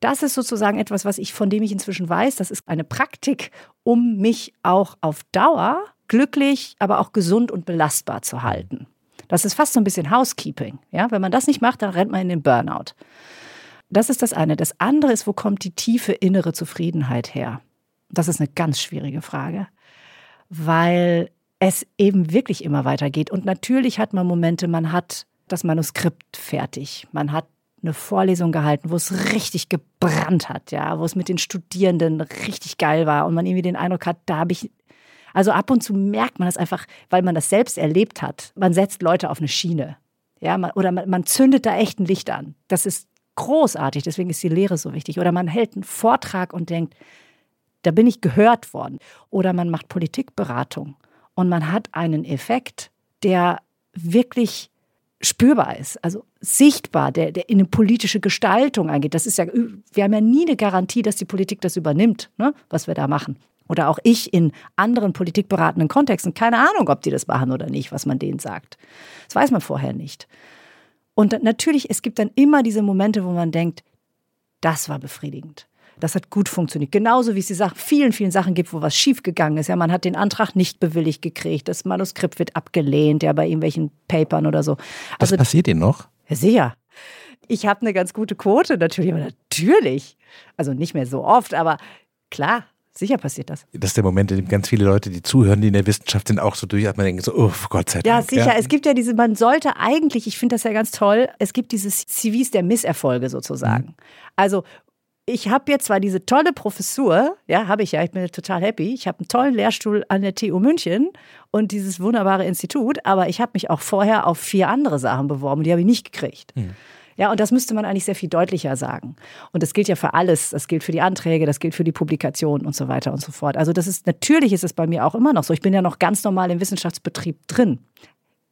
Das ist sozusagen etwas, was ich von dem ich inzwischen weiß, das ist eine Praktik, um mich auch auf Dauer glücklich, aber auch gesund und belastbar zu halten. Das ist fast so ein bisschen Housekeeping. Ja? Wenn man das nicht macht, dann rennt man in den Burnout. Das ist das eine. Das andere ist, wo kommt die tiefe innere Zufriedenheit her? Das ist eine ganz schwierige Frage, weil es eben wirklich immer weitergeht. Und natürlich hat man Momente, man hat das Manuskript fertig, man hat eine Vorlesung gehalten, wo es richtig gebrannt hat, ja, wo es mit den Studierenden richtig geil war und man irgendwie den Eindruck hat, da habe ich also ab und zu merkt man das einfach, weil man das selbst erlebt hat. Man setzt Leute auf eine Schiene. Ja, man, oder man, man zündet da echt ein Licht an. Das ist großartig, deswegen ist die Lehre so wichtig. Oder man hält einen Vortrag und denkt, da bin ich gehört worden. Oder man macht Politikberatung und man hat einen Effekt, der wirklich spürbar ist, also sichtbar, der, der in eine politische Gestaltung eingeht. Das ist ja, wir haben ja nie eine Garantie, dass die Politik das übernimmt, ne, was wir da machen oder auch ich in anderen politikberatenden Kontexten, keine Ahnung, ob die das machen oder nicht, was man denen sagt. Das weiß man vorher nicht. Und natürlich, es gibt dann immer diese Momente, wo man denkt, das war befriedigend. Das hat gut funktioniert. Genauso wie es die Sachen, vielen, vielen Sachen gibt, wo was schiefgegangen ist. Ja, man hat den Antrag nicht bewilligt gekriegt. Das Manuskript wird abgelehnt, ja, bei irgendwelchen Papern oder so. Also, das passiert Ihnen noch? Ja, sicher. Ich habe eine ganz gute Quote natürlich, aber natürlich. Also nicht mehr so oft, aber klar, Sicher passiert das. Das ist der Moment, in dem ganz viele Leute, die zuhören, die in der Wissenschaft sind, auch so durchatmen, denken so, oh Gott sei Dank. Ja, sicher. Ja. Es gibt ja diese, man sollte eigentlich, ich finde das ja ganz toll, es gibt diese CVs der Misserfolge sozusagen. Mhm. Also ich habe jetzt zwar diese tolle Professur, ja, habe ich ja, ich bin total happy. Ich habe einen tollen Lehrstuhl an der TU München und dieses wunderbare Institut, aber ich habe mich auch vorher auf vier andere Sachen beworben, die habe ich nicht gekriegt. Mhm. Ja, und das müsste man eigentlich sehr viel deutlicher sagen. Und das gilt ja für alles. Das gilt für die Anträge, das gilt für die Publikation und so weiter und so fort. Also das ist, natürlich ist es bei mir auch immer noch so. Ich bin ja noch ganz normal im Wissenschaftsbetrieb drin.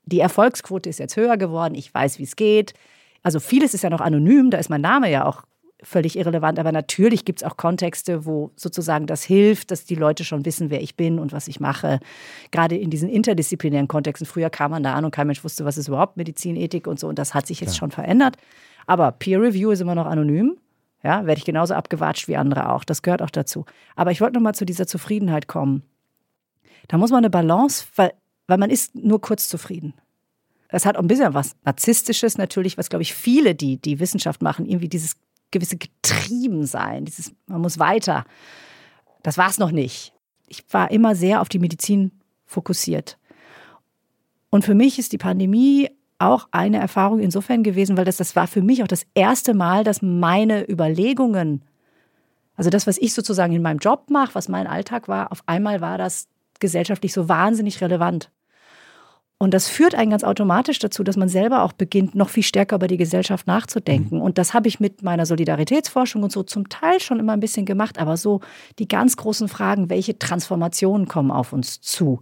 Die Erfolgsquote ist jetzt höher geworden. Ich weiß, wie es geht. Also vieles ist ja noch anonym. Da ist mein Name ja auch völlig irrelevant. Aber natürlich gibt es auch Kontexte, wo sozusagen das hilft, dass die Leute schon wissen, wer ich bin und was ich mache. Gerade in diesen interdisziplinären Kontexten. Früher kam man da an und kein Mensch wusste, was ist überhaupt Medizinethik und so. Und das hat sich jetzt Klar. schon verändert. Aber Peer Review ist immer noch anonym. Ja, werde ich genauso abgewatscht wie andere auch. Das gehört auch dazu. Aber ich wollte noch mal zu dieser Zufriedenheit kommen. Da muss man eine Balance, weil, weil man ist nur kurz zufrieden. Das hat auch ein bisschen was Narzisstisches natürlich, was, glaube ich, viele, die die Wissenschaft machen, irgendwie dieses gewisse Getriebensein, dieses, man muss weiter. Das war es noch nicht. Ich war immer sehr auf die Medizin fokussiert. Und für mich ist die Pandemie auch eine Erfahrung insofern gewesen, weil das, das war für mich auch das erste Mal, dass meine Überlegungen, also das, was ich sozusagen in meinem Job mache, was mein Alltag war, auf einmal war das gesellschaftlich so wahnsinnig relevant. Und das führt einen ganz automatisch dazu, dass man selber auch beginnt, noch viel stärker über die Gesellschaft nachzudenken. Mhm. Und das habe ich mit meiner Solidaritätsforschung und so zum Teil schon immer ein bisschen gemacht. Aber so die ganz großen Fragen, welche Transformationen kommen auf uns zu,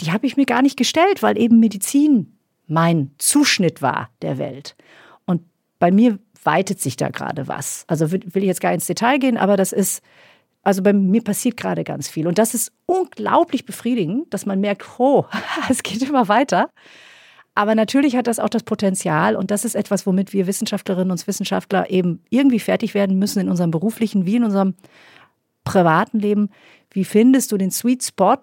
die habe ich mir gar nicht gestellt, weil eben Medizin mein Zuschnitt war der Welt. Und bei mir weitet sich da gerade was. Also will ich jetzt gar ins Detail gehen, aber das ist, also bei mir passiert gerade ganz viel. Und das ist unglaublich befriedigend, dass man merkt, oh, [LAUGHS] es geht immer weiter. Aber natürlich hat das auch das Potenzial, und das ist etwas, womit wir Wissenschaftlerinnen und Wissenschaftler eben irgendwie fertig werden müssen in unserem beruflichen wie in unserem privaten Leben. Wie findest du den Sweet Spot?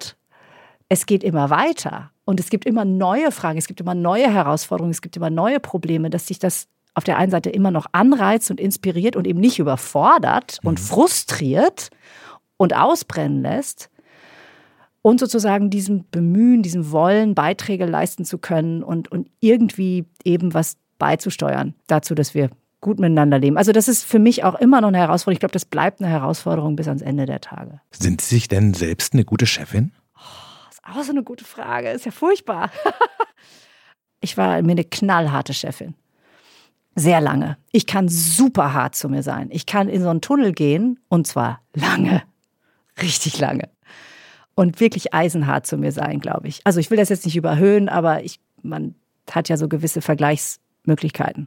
Es geht immer weiter und es gibt immer neue Fragen, es gibt immer neue Herausforderungen, es gibt immer neue Probleme, dass sich das auf der einen Seite immer noch anreizt und inspiriert und eben nicht überfordert mhm. und frustriert und ausbrennen lässt. Und sozusagen diesem Bemühen, diesem Wollen Beiträge leisten zu können und, und irgendwie eben was beizusteuern dazu, dass wir gut miteinander leben. Also das ist für mich auch immer noch eine Herausforderung. Ich glaube, das bleibt eine Herausforderung bis ans Ende der Tage. Sind Sie sich denn selbst eine gute Chefin? Oh, das ist auch so eine gute Frage. Ist ja furchtbar. [LAUGHS] ich war mir eine knallharte Chefin. Sehr lange. Ich kann super hart zu mir sein. Ich kann in so einen Tunnel gehen und zwar lange. Richtig lange. Und wirklich eisenhart zu mir sein, glaube ich. Also ich will das jetzt nicht überhöhen, aber ich, man hat ja so gewisse Vergleichsmöglichkeiten.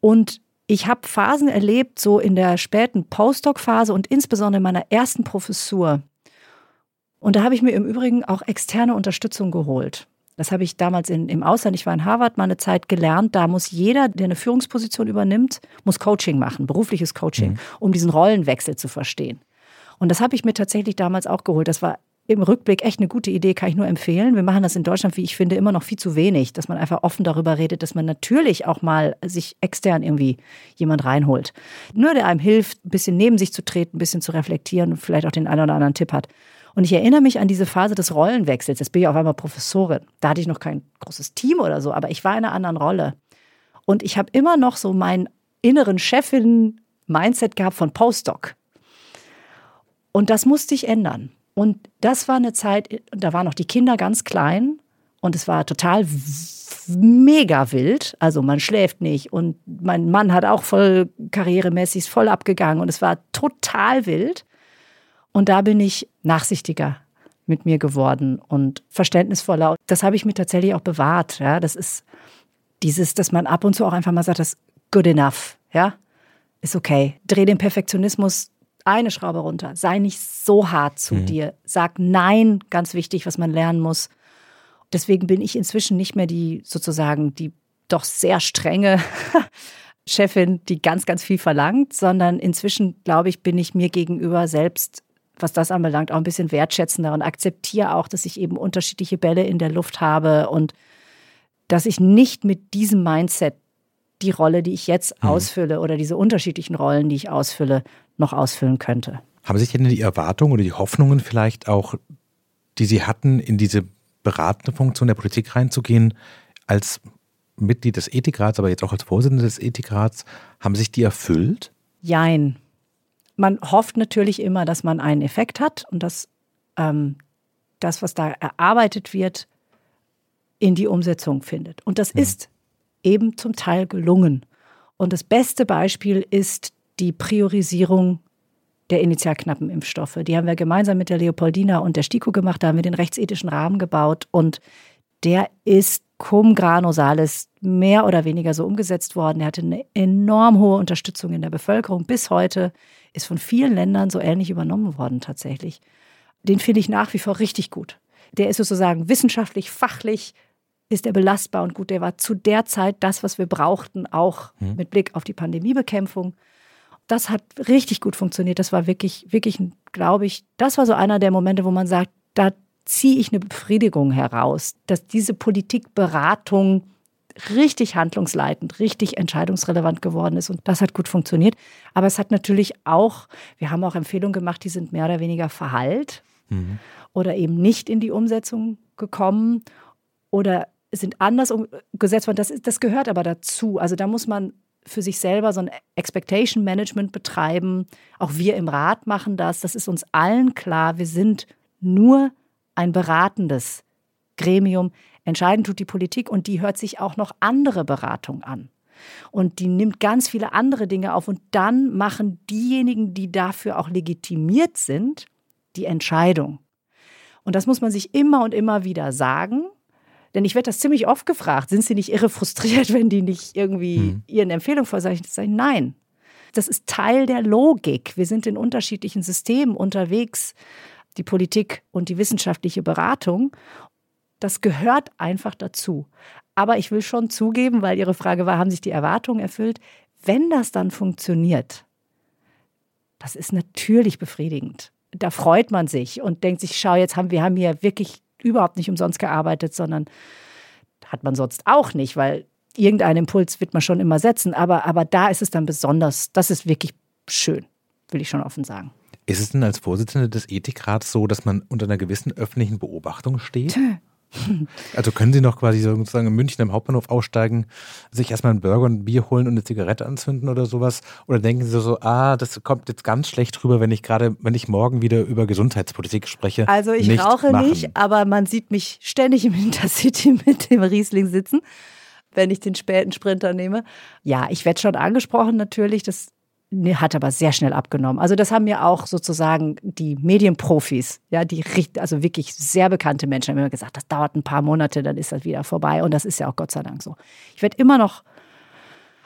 Und ich habe Phasen erlebt, so in der späten Postdoc-Phase und insbesondere in meiner ersten Professur. Und da habe ich mir im Übrigen auch externe Unterstützung geholt. Das habe ich damals in, im Ausland, ich war in Harvard mal eine Zeit gelernt, da muss jeder, der eine Führungsposition übernimmt, muss Coaching machen, berufliches Coaching, mhm. um diesen Rollenwechsel zu verstehen. Und das habe ich mir tatsächlich damals auch geholt. Das war im Rückblick echt eine gute Idee, kann ich nur empfehlen. Wir machen das in Deutschland, wie ich finde, immer noch viel zu wenig, dass man einfach offen darüber redet, dass man natürlich auch mal sich extern irgendwie jemand reinholt. Nur der einem hilft, ein bisschen neben sich zu treten, ein bisschen zu reflektieren und vielleicht auch den einen oder anderen Tipp hat. Und ich erinnere mich an diese Phase des Rollenwechsels. Jetzt bin ich auf einmal Professorin. Da hatte ich noch kein großes Team oder so, aber ich war in einer anderen Rolle. Und ich habe immer noch so meinen inneren Chefin-Mindset gehabt von Postdoc. Und das musste ich ändern. Und das war eine Zeit, da waren noch die Kinder ganz klein und es war total mega wild. Also man schläft nicht und mein Mann hat auch voll karrieremäßig voll abgegangen und es war total wild. Und da bin ich nachsichtiger mit mir geworden und verständnisvoller. Das habe ich mir tatsächlich auch bewahrt. Ja, das ist dieses, dass man ab und zu auch einfach mal sagt, das ist good enough. Ja, ist okay. Dreh den Perfektionismus eine Schraube runter. Sei nicht so hart zu mhm. dir. Sag Nein, ganz wichtig, was man lernen muss. Deswegen bin ich inzwischen nicht mehr die sozusagen die doch sehr strenge [LAUGHS] Chefin, die ganz, ganz viel verlangt, sondern inzwischen, glaube ich, bin ich mir gegenüber selbst, was das anbelangt, auch ein bisschen wertschätzender und akzeptiere auch, dass ich eben unterschiedliche Bälle in der Luft habe und dass ich nicht mit diesem Mindset die Rolle, die ich jetzt mhm. ausfülle oder diese unterschiedlichen Rollen, die ich ausfülle, noch ausfüllen könnte. Haben sich denn die Erwartungen oder die Hoffnungen vielleicht auch, die Sie hatten, in diese beratende Funktion der Politik reinzugehen, als Mitglied des Ethikrats, aber jetzt auch als Vorsitzende des Ethikrats, haben sich die erfüllt? Jein. Man hofft natürlich immer, dass man einen Effekt hat und dass ähm, das, was da erarbeitet wird, in die Umsetzung findet. Und das ja. ist eben zum Teil gelungen. Und das beste Beispiel ist die Priorisierung der initial knappen Impfstoffe. Die haben wir gemeinsam mit der Leopoldina und der STIKO gemacht. Da haben wir den rechtsethischen Rahmen gebaut und der ist cum grano salis mehr oder weniger so umgesetzt worden. Er hatte eine enorm hohe Unterstützung in der Bevölkerung. Bis heute ist von vielen Ländern so ähnlich übernommen worden tatsächlich. Den finde ich nach wie vor richtig gut. Der ist sozusagen wissenschaftlich, fachlich ist er belastbar und gut. Der war zu der Zeit das, was wir brauchten, auch mhm. mit Blick auf die Pandemiebekämpfung. Das hat richtig gut funktioniert. Das war wirklich, wirklich, glaube ich, das war so einer der Momente, wo man sagt, da ziehe ich eine Befriedigung heraus, dass diese Politikberatung richtig handlungsleitend, richtig entscheidungsrelevant geworden ist. Und das hat gut funktioniert. Aber es hat natürlich auch, wir haben auch Empfehlungen gemacht, die sind mehr oder weniger verhallt mhm. oder eben nicht in die Umsetzung gekommen oder sind anders umgesetzt worden. Das, das gehört aber dazu. Also da muss man für sich selber so ein Expectation Management betreiben. Auch wir im Rat machen das. Das ist uns allen klar. Wir sind nur ein beratendes Gremium. Entscheidend tut die Politik und die hört sich auch noch andere Beratung an. Und die nimmt ganz viele andere Dinge auf und dann machen diejenigen, die dafür auch legitimiert sind, die Entscheidung. Und das muss man sich immer und immer wieder sagen. Denn ich werde das ziemlich oft gefragt, sind Sie nicht irre frustriert, [LAUGHS] wenn die nicht irgendwie hm. Ihren Empfehlungen vorseitig sagen? Nein. Das ist Teil der Logik. Wir sind in unterschiedlichen Systemen unterwegs, die Politik und die wissenschaftliche Beratung. Das gehört einfach dazu. Aber ich will schon zugeben, weil Ihre Frage war, haben sich die Erwartungen erfüllt? Wenn das dann funktioniert, das ist natürlich befriedigend. Da freut man sich und denkt sich, schau, jetzt haben wir haben hier wirklich überhaupt nicht umsonst gearbeitet, sondern hat man sonst auch nicht, weil irgendeinen Impuls wird man schon immer setzen. Aber, aber da ist es dann besonders, das ist wirklich schön, will ich schon offen sagen. Ist es denn als Vorsitzende des Ethikrats so, dass man unter einer gewissen öffentlichen Beobachtung steht? [LAUGHS] Also können Sie noch quasi sozusagen in München im Hauptbahnhof aussteigen, sich erstmal einen Burger und ein Bier holen und eine Zigarette anzünden oder sowas? Oder denken Sie so, ah, das kommt jetzt ganz schlecht rüber, wenn ich gerade, wenn ich morgen wieder über Gesundheitspolitik spreche? Also ich nicht rauche machen. nicht, aber man sieht mich ständig im [LAUGHS] Intercity mit dem Riesling sitzen, wenn ich den späten Sprinter nehme. Ja, ich werde schon angesprochen natürlich, das hat aber sehr schnell abgenommen. Also das haben mir auch sozusagen die Medienprofis, ja, die also wirklich sehr bekannte Menschen haben immer gesagt, das dauert ein paar Monate, dann ist das wieder vorbei. Und das ist ja auch Gott sei Dank so. Ich werde immer noch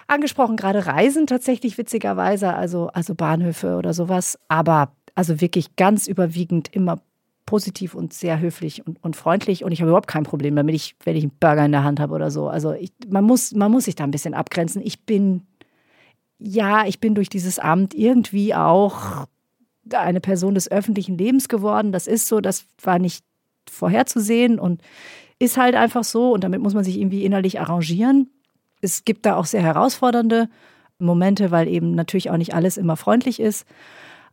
angesprochen, gerade Reisen tatsächlich witzigerweise, also, also Bahnhöfe oder sowas. Aber also wirklich ganz überwiegend immer positiv und sehr höflich und, und freundlich. Und ich habe überhaupt kein Problem damit, ich, wenn ich einen Burger in der Hand habe oder so. Also ich, man, muss, man muss sich da ein bisschen abgrenzen. Ich bin ja, ich bin durch dieses Amt irgendwie auch eine Person des öffentlichen Lebens geworden. Das ist so, das war nicht vorherzusehen und ist halt einfach so und damit muss man sich irgendwie innerlich arrangieren. Es gibt da auch sehr herausfordernde Momente, weil eben natürlich auch nicht alles immer freundlich ist.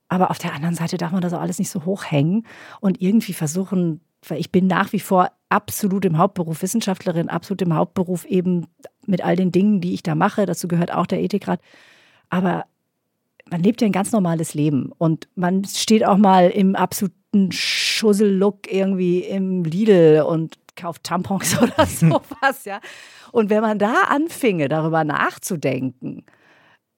Aber auf der anderen Seite darf man das auch alles nicht so hochhängen und irgendwie versuchen, weil ich bin nach wie vor absolut im Hauptberuf Wissenschaftlerin, absolut im Hauptberuf eben mit all den Dingen, die ich da mache. Dazu gehört auch der Ethikrat. Aber man lebt ja ein ganz normales Leben und man steht auch mal im absoluten Schussel-Look irgendwie im Lidl und kauft Tampons [LAUGHS] oder sowas, ja. Und wenn man da anfinge, darüber nachzudenken,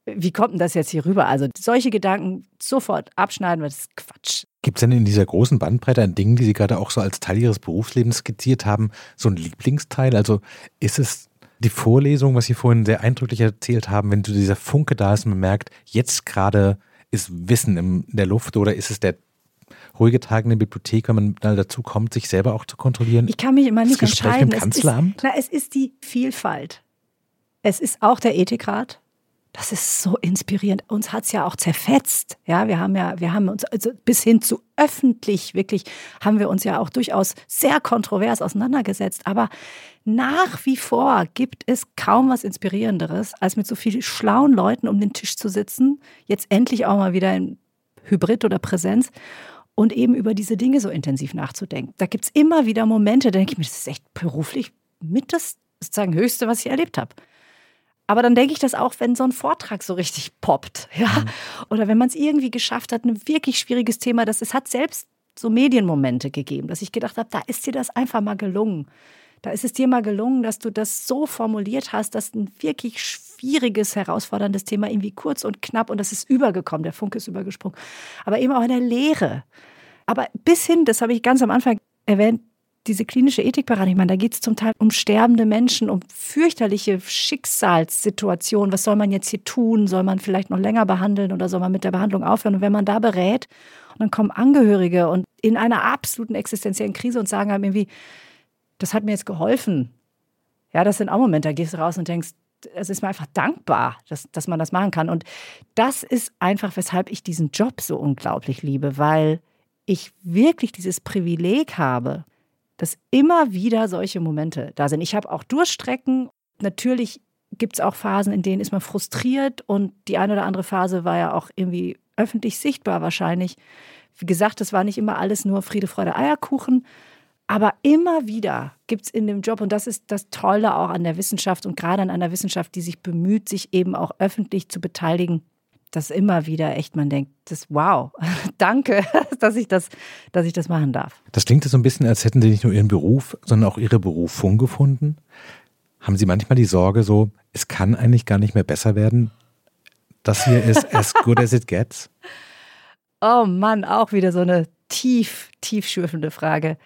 wie kommt denn das jetzt hier rüber? Also solche Gedanken sofort abschneiden, das ist Quatsch. Gibt es denn in dieser großen Bandbreite an Dingen, die Sie gerade auch so als Teil Ihres Berufslebens skizziert haben, so ein Lieblingsteil? Also ist es die Vorlesung, was Sie vorhin sehr eindrücklich erzählt haben, wenn so dieser Funke da ist und man merkt, jetzt gerade ist Wissen in der Luft oder ist es der ruhige Tag in der Bibliothek, wenn man dann dazu kommt, sich selber auch zu kontrollieren? Ich kann mich immer nicht das Gespräch entscheiden. Im Kanzleramt? Es ist, na, es ist die Vielfalt. Es ist auch der Ethikrat. Das ist so inspirierend. Uns hat es ja auch zerfetzt. Ja, wir haben ja, wir haben uns also bis hin zu öffentlich wirklich haben wir uns ja auch durchaus sehr kontrovers auseinandergesetzt. Aber nach wie vor gibt es kaum was Inspirierenderes, als mit so vielen schlauen Leuten um den Tisch zu sitzen. Jetzt endlich auch mal wieder in Hybrid oder Präsenz und eben über diese Dinge so intensiv nachzudenken. Da gibt es immer wieder Momente, da denke ich mir, das ist echt beruflich mit das sozusagen Höchste, was ich erlebt habe. Aber dann denke ich das auch, wenn so ein Vortrag so richtig poppt, ja, mhm. oder wenn man es irgendwie geschafft hat, ein wirklich schwieriges Thema, das es hat selbst so Medienmomente gegeben, dass ich gedacht habe, da ist dir das einfach mal gelungen. Da ist es dir mal gelungen, dass du das so formuliert hast, dass ein wirklich schwieriges, herausforderndes Thema irgendwie kurz und knapp und das ist übergekommen, der Funke ist übergesprungen. Aber eben auch in der Lehre. Aber bis hin, das habe ich ganz am Anfang erwähnt, diese klinische Ethikberatung, ich meine, da geht es zum Teil um sterbende Menschen, um fürchterliche Schicksalssituationen. Was soll man jetzt hier tun? Soll man vielleicht noch länger behandeln oder soll man mit der Behandlung aufhören? Und wenn man da berät, und dann kommen Angehörige und in einer absoluten existenziellen Krise und sagen einem irgendwie, das hat mir jetzt geholfen. Ja, das sind auch Momente, da gehst du raus und denkst, es ist mir einfach dankbar, dass, dass man das machen kann. Und das ist einfach, weshalb ich diesen Job so unglaublich liebe, weil ich wirklich dieses Privileg habe, dass immer wieder solche Momente da sind. Ich habe auch Durchstrecken. Natürlich gibt es auch Phasen, in denen ist man frustriert und die eine oder andere Phase war ja auch irgendwie öffentlich sichtbar wahrscheinlich. Wie gesagt, es war nicht immer alles nur Friede, Freude, Eierkuchen. Aber immer wieder gibt es in dem Job, und das ist das Tolle auch an der Wissenschaft und gerade an einer Wissenschaft, die sich bemüht, sich eben auch öffentlich zu beteiligen, dass immer wieder echt man denkt, das wow, [LAUGHS] danke, [LAUGHS] dass ich das, dass ich das machen darf. Das klingt so ein bisschen, als hätten Sie nicht nur Ihren Beruf, sondern auch Ihre Berufung gefunden. Haben Sie manchmal die Sorge so, es kann eigentlich gar nicht mehr besser werden? Das hier ist [LAUGHS] as good as it gets? Oh Mann, auch wieder so eine tief, tief schürfende Frage.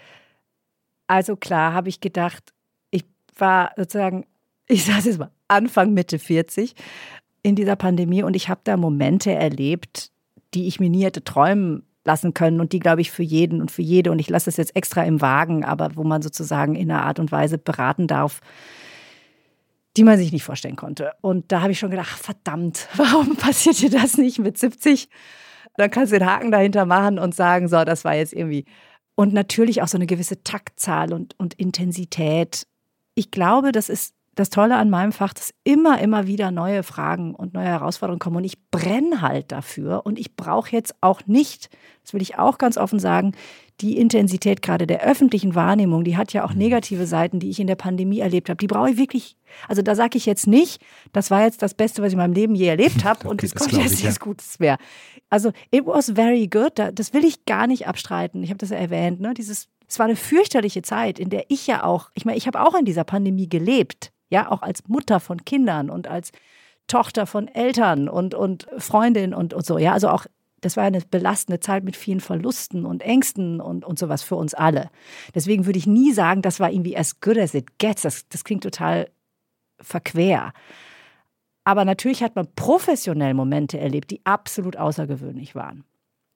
Also klar, habe ich gedacht, ich war sozusagen, ich sage es jetzt mal, Anfang, Mitte 40 in dieser Pandemie und ich habe da Momente erlebt, die ich mir nie hätte träumen lassen können und die, glaube ich, für jeden und für jede, und ich lasse es jetzt extra im Wagen, aber wo man sozusagen in einer Art und Weise beraten darf, die man sich nicht vorstellen konnte. Und da habe ich schon gedacht, verdammt, [LAUGHS] warum passiert dir das nicht mit 70? Dann kannst du den Haken dahinter machen und sagen, so, das war jetzt irgendwie. Und natürlich auch so eine gewisse Taktzahl und, und Intensität. Ich glaube, das ist das Tolle an meinem Fach, dass immer, immer wieder neue Fragen und neue Herausforderungen kommen. Und ich brenne halt dafür. Und ich brauche jetzt auch nicht, das will ich auch ganz offen sagen, die Intensität gerade der öffentlichen Wahrnehmung, die hat ja auch negative Seiten, die ich in der Pandemie erlebt habe. Die brauche ich wirklich, also da sage ich jetzt nicht, das war jetzt das Beste, was ich in meinem Leben je erlebt [LAUGHS] habe okay, und es kommt jetzt nichts ja. Gutes mehr. Also it was very good, das will ich gar nicht abstreiten. Ich habe das ja erwähnt, ne? dieses es war eine fürchterliche Zeit, in der ich ja auch, ich meine, ich habe auch in dieser Pandemie gelebt, ja, auch als Mutter von Kindern und als Tochter von Eltern und, und Freundin und, und so, ja, also auch das war eine belastende Zeit mit vielen Verlusten und Ängsten und, und sowas für uns alle. Deswegen würde ich nie sagen, das war irgendwie as good as it gets. Das, das klingt total verquer. Aber natürlich hat man professionell Momente erlebt, die absolut außergewöhnlich waren.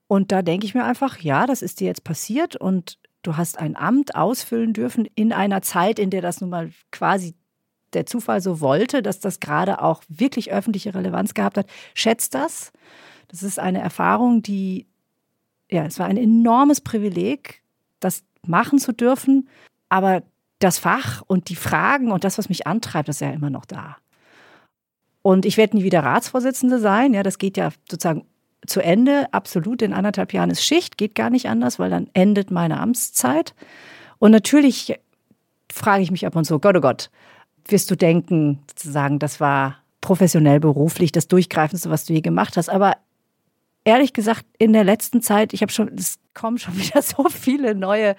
Und da denke ich mir einfach, ja, das ist dir jetzt passiert und du hast ein Amt ausfüllen dürfen in einer Zeit, in der das nun mal quasi der Zufall so wollte, dass das gerade auch wirklich öffentliche Relevanz gehabt hat. Schätzt das. Das ist eine Erfahrung, die, ja, es war ein enormes Privileg, das machen zu dürfen. Aber das Fach und die Fragen und das, was mich antreibt, ist ja immer noch da. Und ich werde nie wieder Ratsvorsitzende sein. Ja, das geht ja sozusagen zu Ende. Absolut in anderthalb Jahren ist Schicht, geht gar nicht anders, weil dann endet meine Amtszeit. Und natürlich frage ich mich ab und zu, Gott, oh Gott, wirst du denken, sozusagen, das war professionell beruflich das Durchgreifendste, was du je gemacht hast. Aber ehrlich gesagt, in der letzten Zeit, ich habe schon, es kommen schon [LAUGHS] wieder so viele neue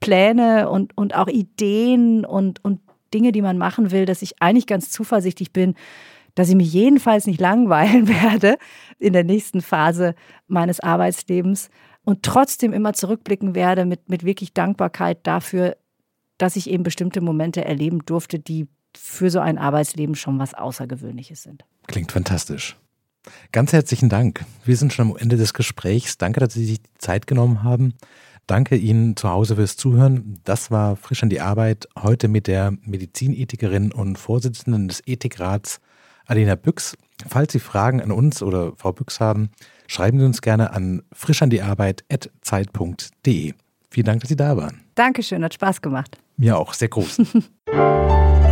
Pläne und, und auch Ideen und, und Dinge, die man machen will, dass ich eigentlich ganz zuversichtlich bin, dass ich mich jedenfalls nicht langweilen [LAUGHS] werde in der nächsten Phase meines Arbeitslebens und trotzdem immer zurückblicken werde mit, mit wirklich Dankbarkeit dafür, dass ich eben bestimmte Momente erleben durfte, die für so ein Arbeitsleben schon was Außergewöhnliches sind. Klingt fantastisch. Ganz herzlichen Dank. Wir sind schon am Ende des Gesprächs. Danke, dass Sie sich die Zeit genommen haben. Danke Ihnen zu Hause fürs Zuhören. Das war frisch an die Arbeit. Heute mit der Medizinethikerin und Vorsitzenden des Ethikrats Alena Büchs. Falls Sie Fragen an uns oder Frau Büchs haben, schreiben Sie uns gerne an frischandiarbeit.zeit.de. Vielen Dank, dass Sie da waren. Dankeschön, hat Spaß gemacht. Mir auch, sehr groß. [LAUGHS]